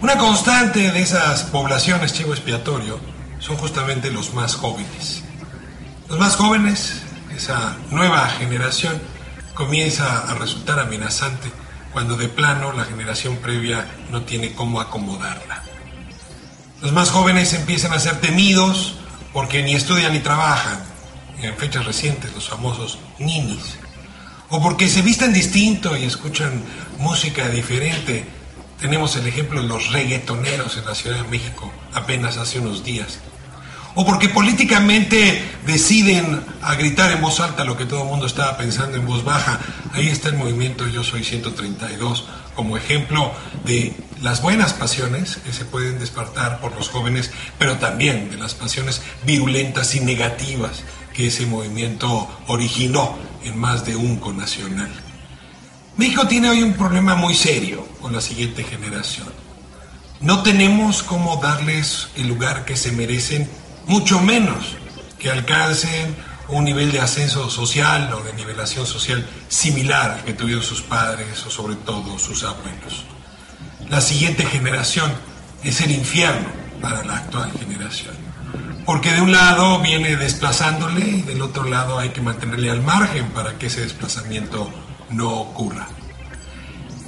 Una constante de esas poblaciones chivo expiatorio son justamente los más jóvenes. Los más jóvenes, esa nueva generación, comienza a resultar amenazante cuando de plano la generación previa no tiene cómo acomodarla. Los más jóvenes empiezan a ser temidos porque ni estudian ni trabajan. En fechas recientes, los famosos ninis. o porque se visten distinto y escuchan música diferente. Tenemos el ejemplo de los reggaetoneros en la Ciudad de México apenas hace unos días. O porque políticamente deciden a gritar en voz alta lo que todo el mundo estaba pensando en voz baja. Ahí está el movimiento Yo Soy 132 como ejemplo de las buenas pasiones que se pueden despertar por los jóvenes, pero también de las pasiones virulentas y negativas que ese movimiento originó en más de un conacional. México tiene hoy un problema muy serio con la siguiente generación. No tenemos cómo darles el lugar que se merecen, mucho menos que alcancen un nivel de ascenso social o de nivelación social similar al que tuvieron sus padres o sobre todo sus abuelos. La siguiente generación es el infierno para la actual generación. Porque de un lado viene desplazándole y del otro lado hay que mantenerle al margen para que ese desplazamiento no ocurra.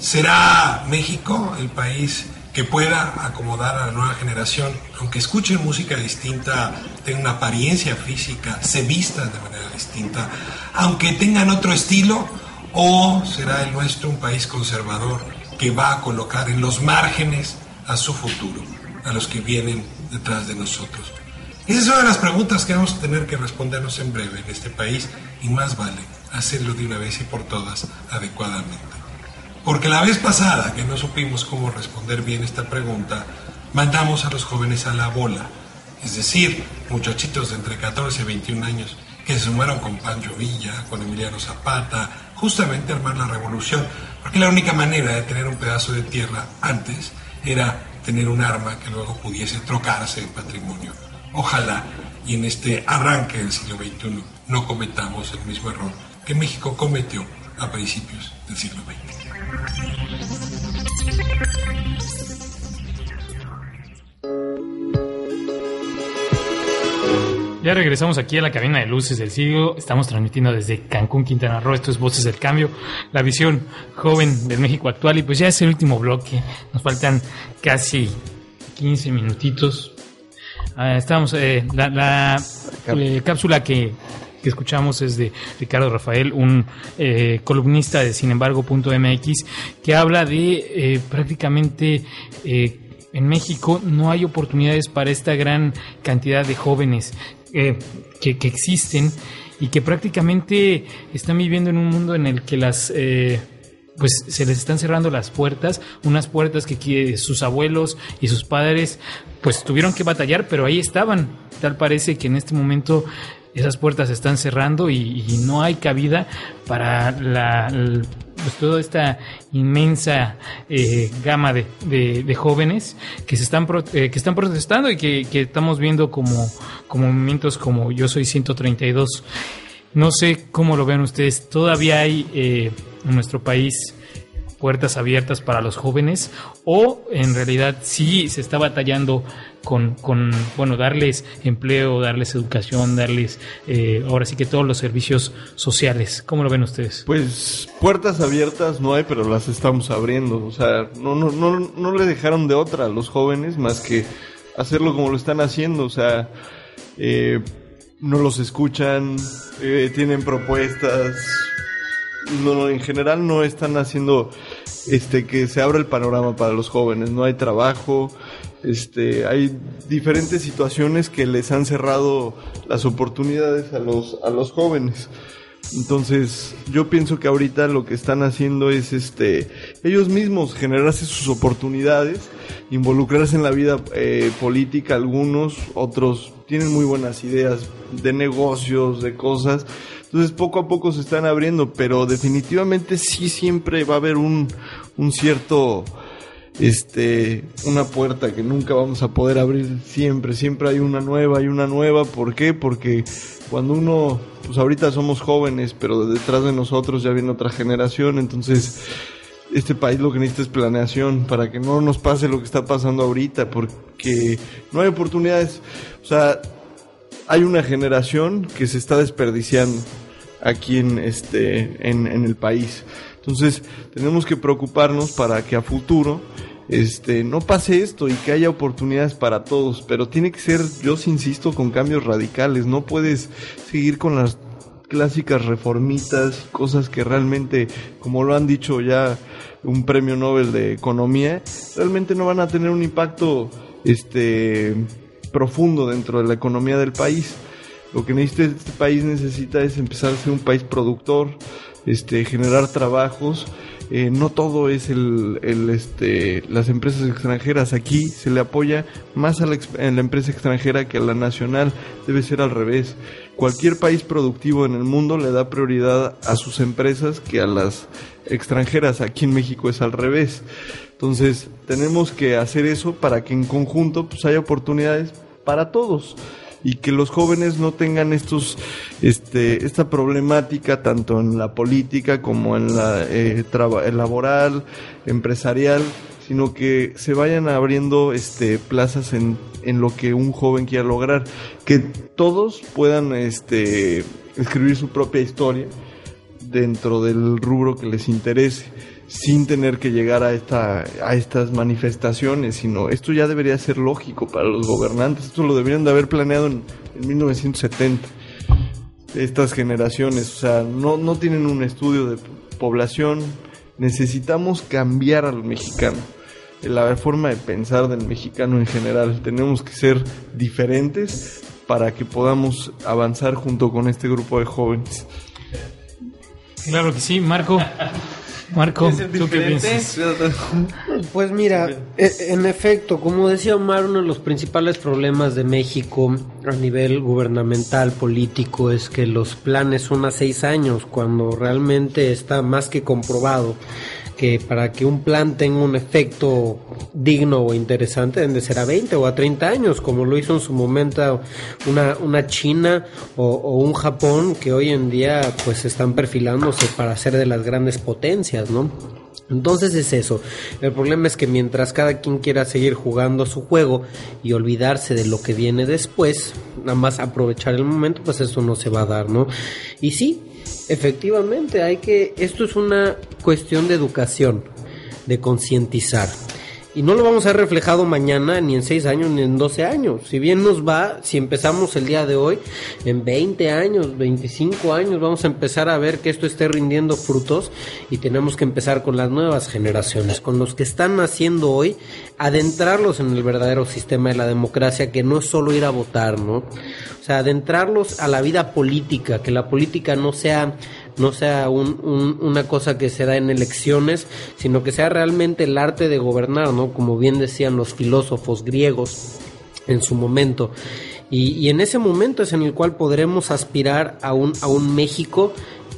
¿Será México el país que pueda acomodar a la nueva generación, aunque escuchen música distinta, tengan una apariencia física, se vistan de manera distinta, aunque tengan otro estilo, o será el nuestro un país conservador que va a colocar en los márgenes a su futuro, a los que vienen detrás de nosotros. Esas son las preguntas que vamos a tener que respondernos en breve en este país y más vale hacerlo de una vez y por todas adecuadamente. Porque la vez pasada que no supimos cómo responder bien esta pregunta, mandamos a los jóvenes a la bola, es decir, muchachitos de entre 14 y 21 años que se sumaron con Pancho Villa, con Emiliano Zapata, justamente a armar la revolución, porque la única manera de tener un pedazo de tierra antes era tener un arma que luego pudiese trocarse en patrimonio. Ojalá y en este arranque del siglo XXI no cometamos el mismo error que México cometió a principios del siglo XX. Ya regresamos aquí a la cabina de luces del siglo. Estamos transmitiendo desde Cancún, Quintana Roo. Esto es Voces del Cambio, la visión joven del México actual. Y pues ya es el último bloque. Nos faltan casi 15 minutitos. Ah, estamos, eh, la, la, eh, cápsula que, que escuchamos es de Ricardo Rafael, un eh, columnista de sinembargo.mx, que habla de eh, prácticamente eh, en México no hay oportunidades para esta gran cantidad de jóvenes que, que existen y que prácticamente están viviendo en un mundo en el que las pues se les están cerrando las puertas, unas puertas que sus abuelos y sus padres pues tuvieron que batallar, pero ahí estaban. Tal parece que en este momento esas puertas se están cerrando y, no hay cabida para pues toda esta inmensa eh, gama de, jóvenes que se están eh, que están protestando y que, que estamos viendo como, como movimientos como Yo Soy 132. No sé cómo lo ven ustedes. Todavía hay eh, en nuestro país puertas abiertas para los jóvenes o en realidad sí se está batallando con, con bueno, darles empleo, darles educación, darles eh, ahora sí que todos los servicios sociales. ¿Cómo lo ven ustedes? Pues puertas abiertas no hay, pero las estamos abriendo. O sea, no, no, no, no le dejaron de otra a los jóvenes más que hacerlo como lo están haciendo. O sea, eh, no los escuchan, eh, tienen propuestas. No, en general no están haciendo este que se abra el panorama para los jóvenes. No hay trabajo, este, hay diferentes situaciones que les han cerrado las oportunidades a los a los jóvenes. Entonces, yo pienso que ahorita lo que están haciendo es este ellos mismos generarse sus oportunidades, involucrarse en la vida eh, política algunos, otros tienen muy buenas ideas de negocios, de cosas. Entonces, poco a poco se están abriendo, pero definitivamente sí siempre va a haber un un cierto este una puerta que nunca vamos a poder abrir siempre, siempre hay una nueva, hay una nueva, ¿por qué? Porque cuando uno, pues ahorita somos jóvenes, pero detrás de nosotros ya viene otra generación, entonces este país lo que necesita es planeación para que no nos pase lo que está pasando ahorita, porque no hay oportunidades, o sea, hay una generación que se está desperdiciando aquí en este en, en el país. Entonces, tenemos que preocuparnos para que a futuro este no pase esto y que haya oportunidades para todos, pero tiene que ser, yo sí insisto, con cambios radicales, no puedes seguir con las clásicas reformitas, cosas que realmente, como lo han dicho ya un premio Nobel de Economía, realmente no van a tener un impacto este profundo dentro de la economía del país. Lo que necesita este país necesita es empezar a ser un país productor, este, generar trabajos. Eh, no todo es el, este, las empresas extranjeras. Aquí se le apoya más a la, a la empresa extranjera que a la nacional. Debe ser al revés. Cualquier país productivo en el mundo le da prioridad a sus empresas que a las extranjeras. Aquí en México es al revés. Entonces tenemos que hacer eso para que en conjunto pues, haya oportunidades para todos y que los jóvenes no tengan estos este esta problemática tanto en la política como en la eh, traba- laboral empresarial sino que se vayan abriendo este plazas en, en lo que un joven quiera lograr que todos puedan este escribir su propia historia dentro del rubro que les interese sin tener que llegar a esta a estas manifestaciones, sino esto ya debería ser lógico para los gobernantes, esto lo deberían de haber planeado en, en 1970. Estas generaciones, o sea, no, no tienen un estudio de población, necesitamos cambiar al mexicano, la forma de pensar del mexicano en general, tenemos que ser diferentes para que podamos avanzar junto con este grupo de jóvenes. Claro que sí, Marco. Marco, ¿tú qué piensas? <laughs> Pues mira, e- en efecto, como decía Omar, uno de los principales problemas de México a nivel gubernamental, político, es que los planes son a seis años, cuando realmente está más que comprobado que para que un plan tenga un efecto digno o interesante deben de ser a 20 o a 30 años, como lo hizo en su momento una, una China o, o un Japón que hoy en día pues están perfilándose para ser de las grandes potencias, ¿no? Entonces es eso. El problema es que mientras cada quien quiera seguir jugando su juego y olvidarse de lo que viene después, nada más aprovechar el momento, pues eso no se va a dar, ¿no? Y sí, efectivamente, hay que. Esto es una cuestión de educación, de concientizar. Y no lo vamos a ver reflejado mañana, ni en 6 años, ni en 12 años. Si bien nos va, si empezamos el día de hoy, en 20 años, 25 años, vamos a empezar a ver que esto esté rindiendo frutos y tenemos que empezar con las nuevas generaciones, con los que están naciendo hoy, adentrarlos en el verdadero sistema de la democracia, que no es solo ir a votar, ¿no? O sea, adentrarlos a la vida política, que la política no sea no sea un- un- una cosa que se da en elecciones, sino que sea realmente el arte de gobernar, ¿no? Como bien decían los filósofos griegos en su momento. Y, y en ese momento es en el cual podremos aspirar a un, a un México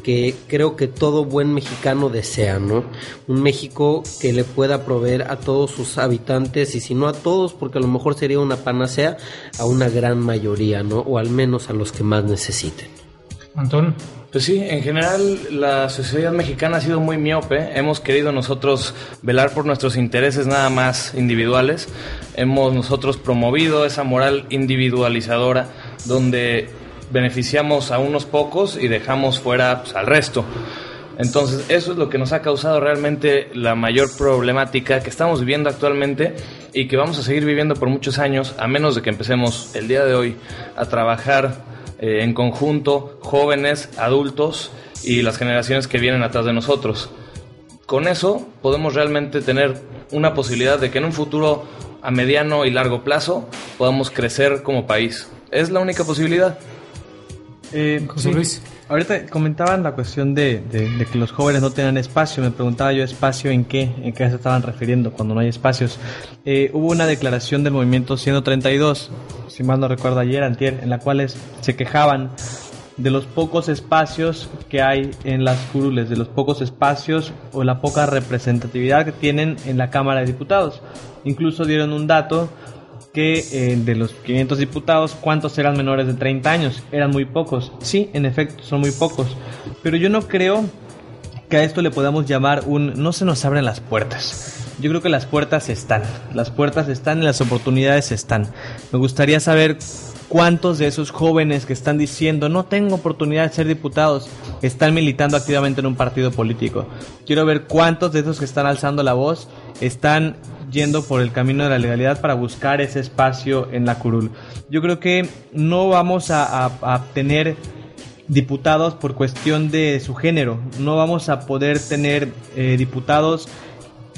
que creo que todo buen mexicano desea, ¿no? Un México que le pueda proveer a todos sus habitantes y si no a todos, porque a lo mejor sería una panacea, a una gran mayoría, ¿no? O al menos a los que más necesiten. Antón. Pues sí, en general la sociedad mexicana ha sido muy miope. Hemos querido nosotros velar por nuestros intereses nada más individuales. Hemos nosotros promovido esa moral individualizadora donde beneficiamos a unos pocos y dejamos fuera pues, al resto. Entonces, eso es lo que nos ha causado realmente la mayor problemática que estamos viviendo actualmente y que vamos a seguir viviendo por muchos años, a menos de que empecemos el día de hoy a trabajar eh, en conjunto, jóvenes, adultos y las generaciones que vienen atrás de nosotros. Con eso podemos realmente tener una posibilidad de que en un futuro a mediano y largo plazo podamos crecer como país. Es la única posibilidad. Eh, sí. Ahorita comentaban la cuestión de, que los jóvenes no tenían espacio. Me preguntaba yo espacio en qué, en qué se estaban refiriendo cuando no hay espacios. Eh, hubo una declaración del movimiento 132, si mal no recuerdo ayer, antier, en la cual se quejaban de los pocos espacios que hay en las curules, de los pocos espacios o la poca representatividad que tienen en la Cámara de Diputados. Incluso dieron un dato que eh, de los 500 diputados, ¿cuántos eran menores de 30 años? Eran muy pocos. Sí, en efecto, son muy pocos. Pero yo no creo que a esto le podamos llamar un no se nos abren las puertas. Yo creo que las puertas están. Las puertas están y las oportunidades están. Me gustaría saber cuántos de esos jóvenes que están diciendo no tengo oportunidad de ser diputados están militando activamente en un partido político. Quiero ver cuántos de esos que están alzando la voz están yendo por el camino de la legalidad para buscar ese espacio en la curul. Yo creo que no vamos a, a- a tener diputados por cuestión de su género. No vamos a poder tener eh, diputados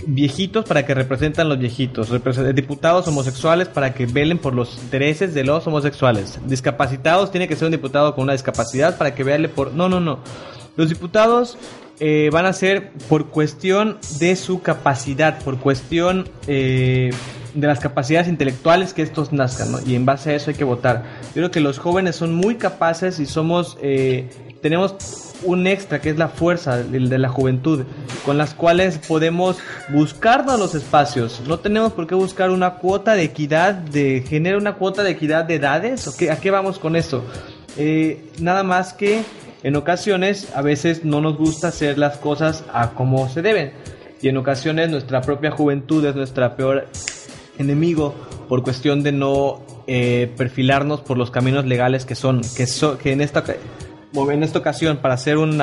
viejitos para que representan los viejitos, diputados homosexuales para que velen por los intereses de los homosexuales, discapacitados tiene que ser un diputado con una discapacidad para que vele por... No, no, no. Los diputados eh, van a ser por cuestión de su capacidad, por cuestión eh, de las capacidades intelectuales que estos nazcan, ¿no? Y en base a eso hay que votar. Yo creo que los jóvenes son muy capaces y somos, eh, tenemos un extra que es la fuerza de la juventud, con las cuales podemos buscarnos los espacios. No tenemos por qué buscar una cuota de equidad de género, una cuota de equidad de edades. ¿o qué- ¿A qué vamos con esto? Eh, nada más que en ocasiones a veces no nos gusta hacer las cosas a como se deben. Y en ocasiones nuestra propia juventud es nuestra peor enemigo por cuestión de no eh, perfilarnos por los caminos legales que son, que, so- que en, esta, en esta ocasión para ser un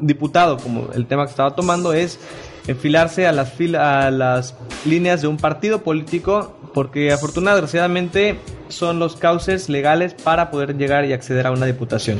diputado, como el tema que estaba tomando, es enfilarse a las, fila- a las líneas de un partido político porque afortunadamente son los cauces legales para poder llegar y acceder a una diputación.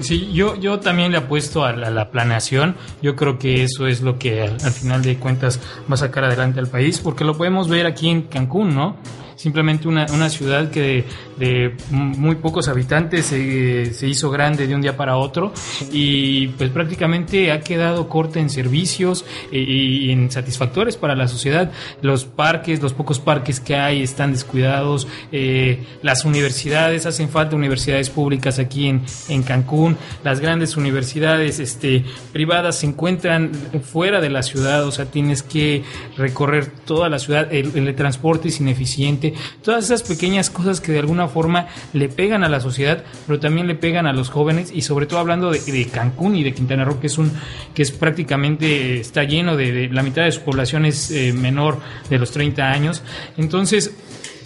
Sí, yo, yo también le apuesto a la, a la planeación. Yo creo que eso es lo que al, al final de cuentas va a sacar adelante al país, porque lo podemos ver aquí en Cancún, ¿no? Simplemente una, una ciudad que de, muy pocos habitantes se, se hizo grande de un día para otro y pues prácticamente ha quedado corta en servicios e- y en satisfactores para la sociedad. Los parques, los pocos parques que hay están descuidados. eh, las universidades, hacen falta universidades públicas aquí en, en Cancún. Las grandes universidades este, privadas se encuentran fuera de la ciudad, o sea, tienes que recorrer toda la ciudad. El transporte es ineficiente. Todas esas pequeñas cosas que de alguna forma le pegan a la sociedad, pero también le pegan a los jóvenes y sobre todo hablando de, Cancún y de Quintana Roo, que es un que es prácticamente está lleno de, la mitad de su población es eh, menor de los 30 años. Entonces,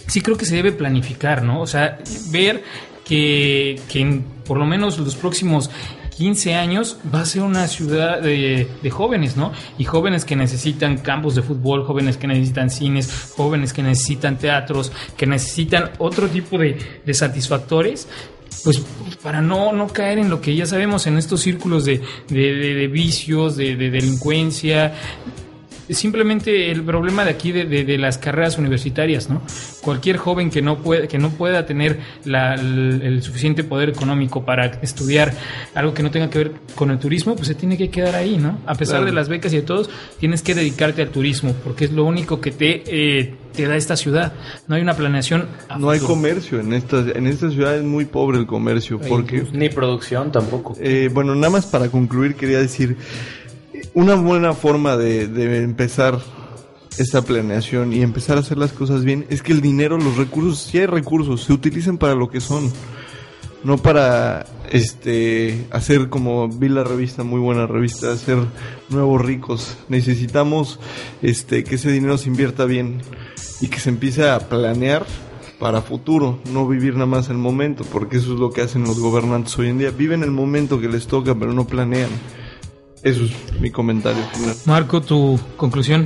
sí creo que se debe planificar, ¿no? O sea, ver que, que por lo menos los próximos 15 años va a ser una ciudad de, de jóvenes, ¿no? Y jóvenes que necesitan campos de fútbol, jóvenes que necesitan cines, jóvenes que necesitan teatros, que necesitan otro tipo de, satisfactores. Pues para no, no caer en lo que ya sabemos en estos círculos de, de- vicios, de delincuencia, simplemente el problema de aquí de, de- de las carreras universitarias, ¿no? Cualquier joven que no puede, que no pueda tener la- el, el suficiente poder económico para estudiar algo que no tenga que ver con el turismo, pues se tiene que quedar ahí, ¿no? A pesar Claro. de las becas y de todos, tienes que dedicarte al turismo, porque es lo único que te, eh, te da esta ciudad. No hay una planeación. a No hay comercio en esta, en esta ciudad es muy pobre el comercio porque Ni producción tampoco. Eh, bueno, nada más para concluir quería decir, una buena forma de, de empezar esta planeación y empezar a hacer las cosas bien es que el dinero, los recursos, si hay recursos, se utilicen para lo que son. No para este hacer como vi la revista, muy buena revista, hacer nuevos ricos. Necesitamos este que ese dinero se invierta bien y que se empiece a planear para futuro, no vivir nada más el momento, porque eso es lo que hacen los gobernantes hoy en día. Viven el momento que les toca, pero no planean. Eso es mi comentario final. Marco, tu conclusión.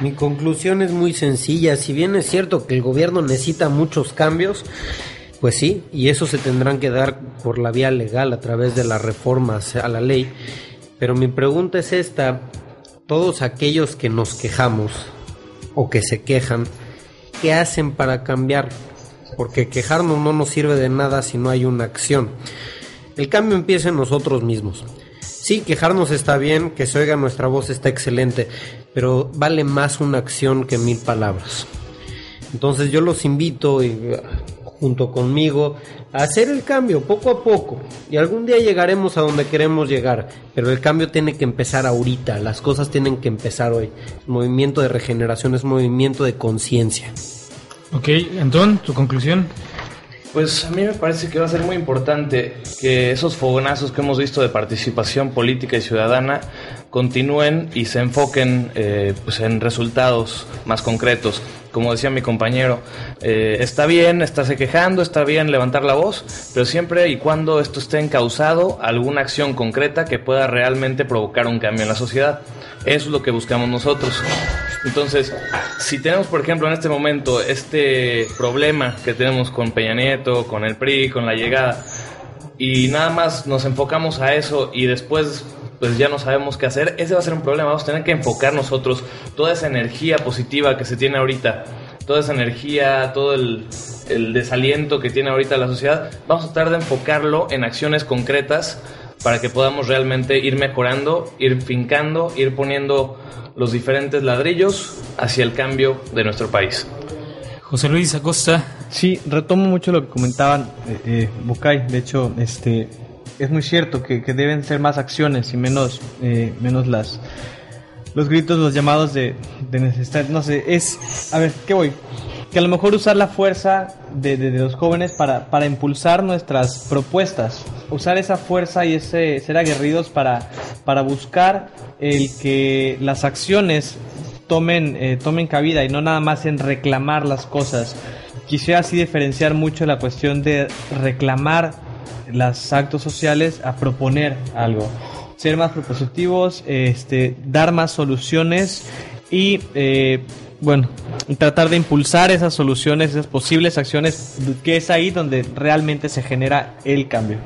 Mi conclusión es muy sencilla. Si bien es cierto que el gobierno necesita muchos cambios, pues sí, y eso se tendrán que dar por la vía legal a través de las reformas a la ley. Pero mi pregunta es esta. Todos aquellos que nos quejamos o que se quejan, ¿qué hacen para cambiar? Porque quejarnos no nos sirve de nada si no hay una acción. El cambio empieza en nosotros mismos. Sí, quejarnos está bien, que se oiga nuestra voz está excelente, pero vale más una acción que mil palabras. Entonces yo los invito y, junto conmigo a hacer el cambio poco a poco y algún día llegaremos a donde queremos llegar, pero el cambio tiene que empezar ahorita, las cosas tienen que empezar hoy. Movimiento de regeneración es movimiento de conciencia. Ok, Antón, tu conclusión. Pues a mí me parece que va a ser muy importante que esos fogonazos que hemos visto de participación política y ciudadana continúen y se enfoquen eh, pues en resultados más concretos. Como decía mi compañero, eh, está bien estarse quejando, está bien levantar la voz, pero siempre y cuando esto esté encausado a alguna acción concreta que pueda realmente provocar un cambio en la sociedad. Eso es lo que buscamos nosotros. Entonces, si tenemos, por ejemplo, en este momento este problema que tenemos con Peña Nieto, con el PRI, con la llegada, y nada más nos enfocamos a eso y después pues ya no sabemos qué hacer, ese va a ser un problema. Vamos a tener que enfocar nosotros toda esa energía positiva que se tiene ahorita, toda esa energía, todo el, el desaliento que tiene ahorita la sociedad, vamos a tratar de enfocarlo en acciones concretas para que podamos realmente ir mejorando, ir fincando, ir poniendo los diferentes ladrillos hacia el cambio de nuestro país. José Luis Acosta. Sí, retomo mucho lo que comentaban eh, eh, Bucay. De hecho, este es muy cierto que, que deben ser más acciones y menos, eh, menos las los gritos, los llamados de, de necesidad. No sé, es. A ver, ¿qué voy? Que a lo mejor usar la fuerza de, de- los jóvenes para, para impulsar nuestras propuestas. Usar esa fuerza y ese ser aguerridos para, para buscar el que las acciones tomen, eh, tomen cabida y no nada más en reclamar las cosas. Quisiera así diferenciar mucho la cuestión de reclamar los actos sociales a proponer algo. Ser más propositivos, este, dar más soluciones y, eh, bueno, tratar de impulsar esas soluciones, esas posibles acciones, que es ahí donde realmente se genera el cambio.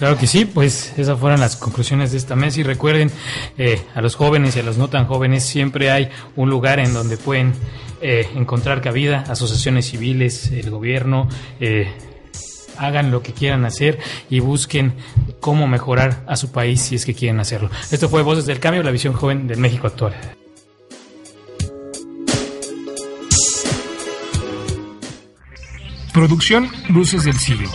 Claro que sí, pues esas fueron las conclusiones de esta mesa y recuerden eh, a los jóvenes y a los no tan jóvenes siempre hay un lugar en donde pueden eh, encontrar cabida, asociaciones civiles, el gobierno, eh, hagan lo que quieran hacer y busquen cómo mejorar a su país si es que quieren hacerlo. Esto fue Voces del Cambio, la visión joven del México actual. Producción Luces del Siglo.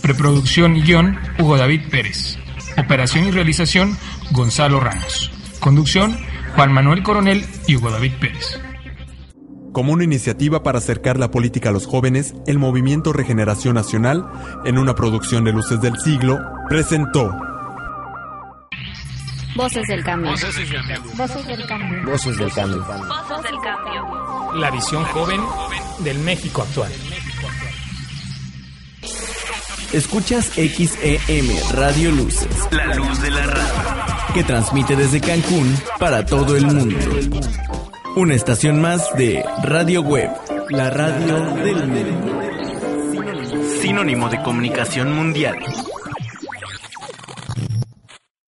Preproducción y guion Hugo David Pérez. Operación y realización Gonzalo Ramos. Conducción Juan Manuel Coronel y Hugo David Pérez. Como una iniciativa para acercar la política a los jóvenes, el Movimiento Regeneración Nacional, en una producción de Luces del Siglo, presentó Voces del cambio. Voces del cambio. Voces del cambio. Voces del cambio. La visión joven del México actual. Escuchas XEM Radio Luces. La luz de la radio. Que transmite desde Cancún para todo el mundo. Una estación más de Radio Web. La radio del mundo. Sinónimo de comunicación mundial.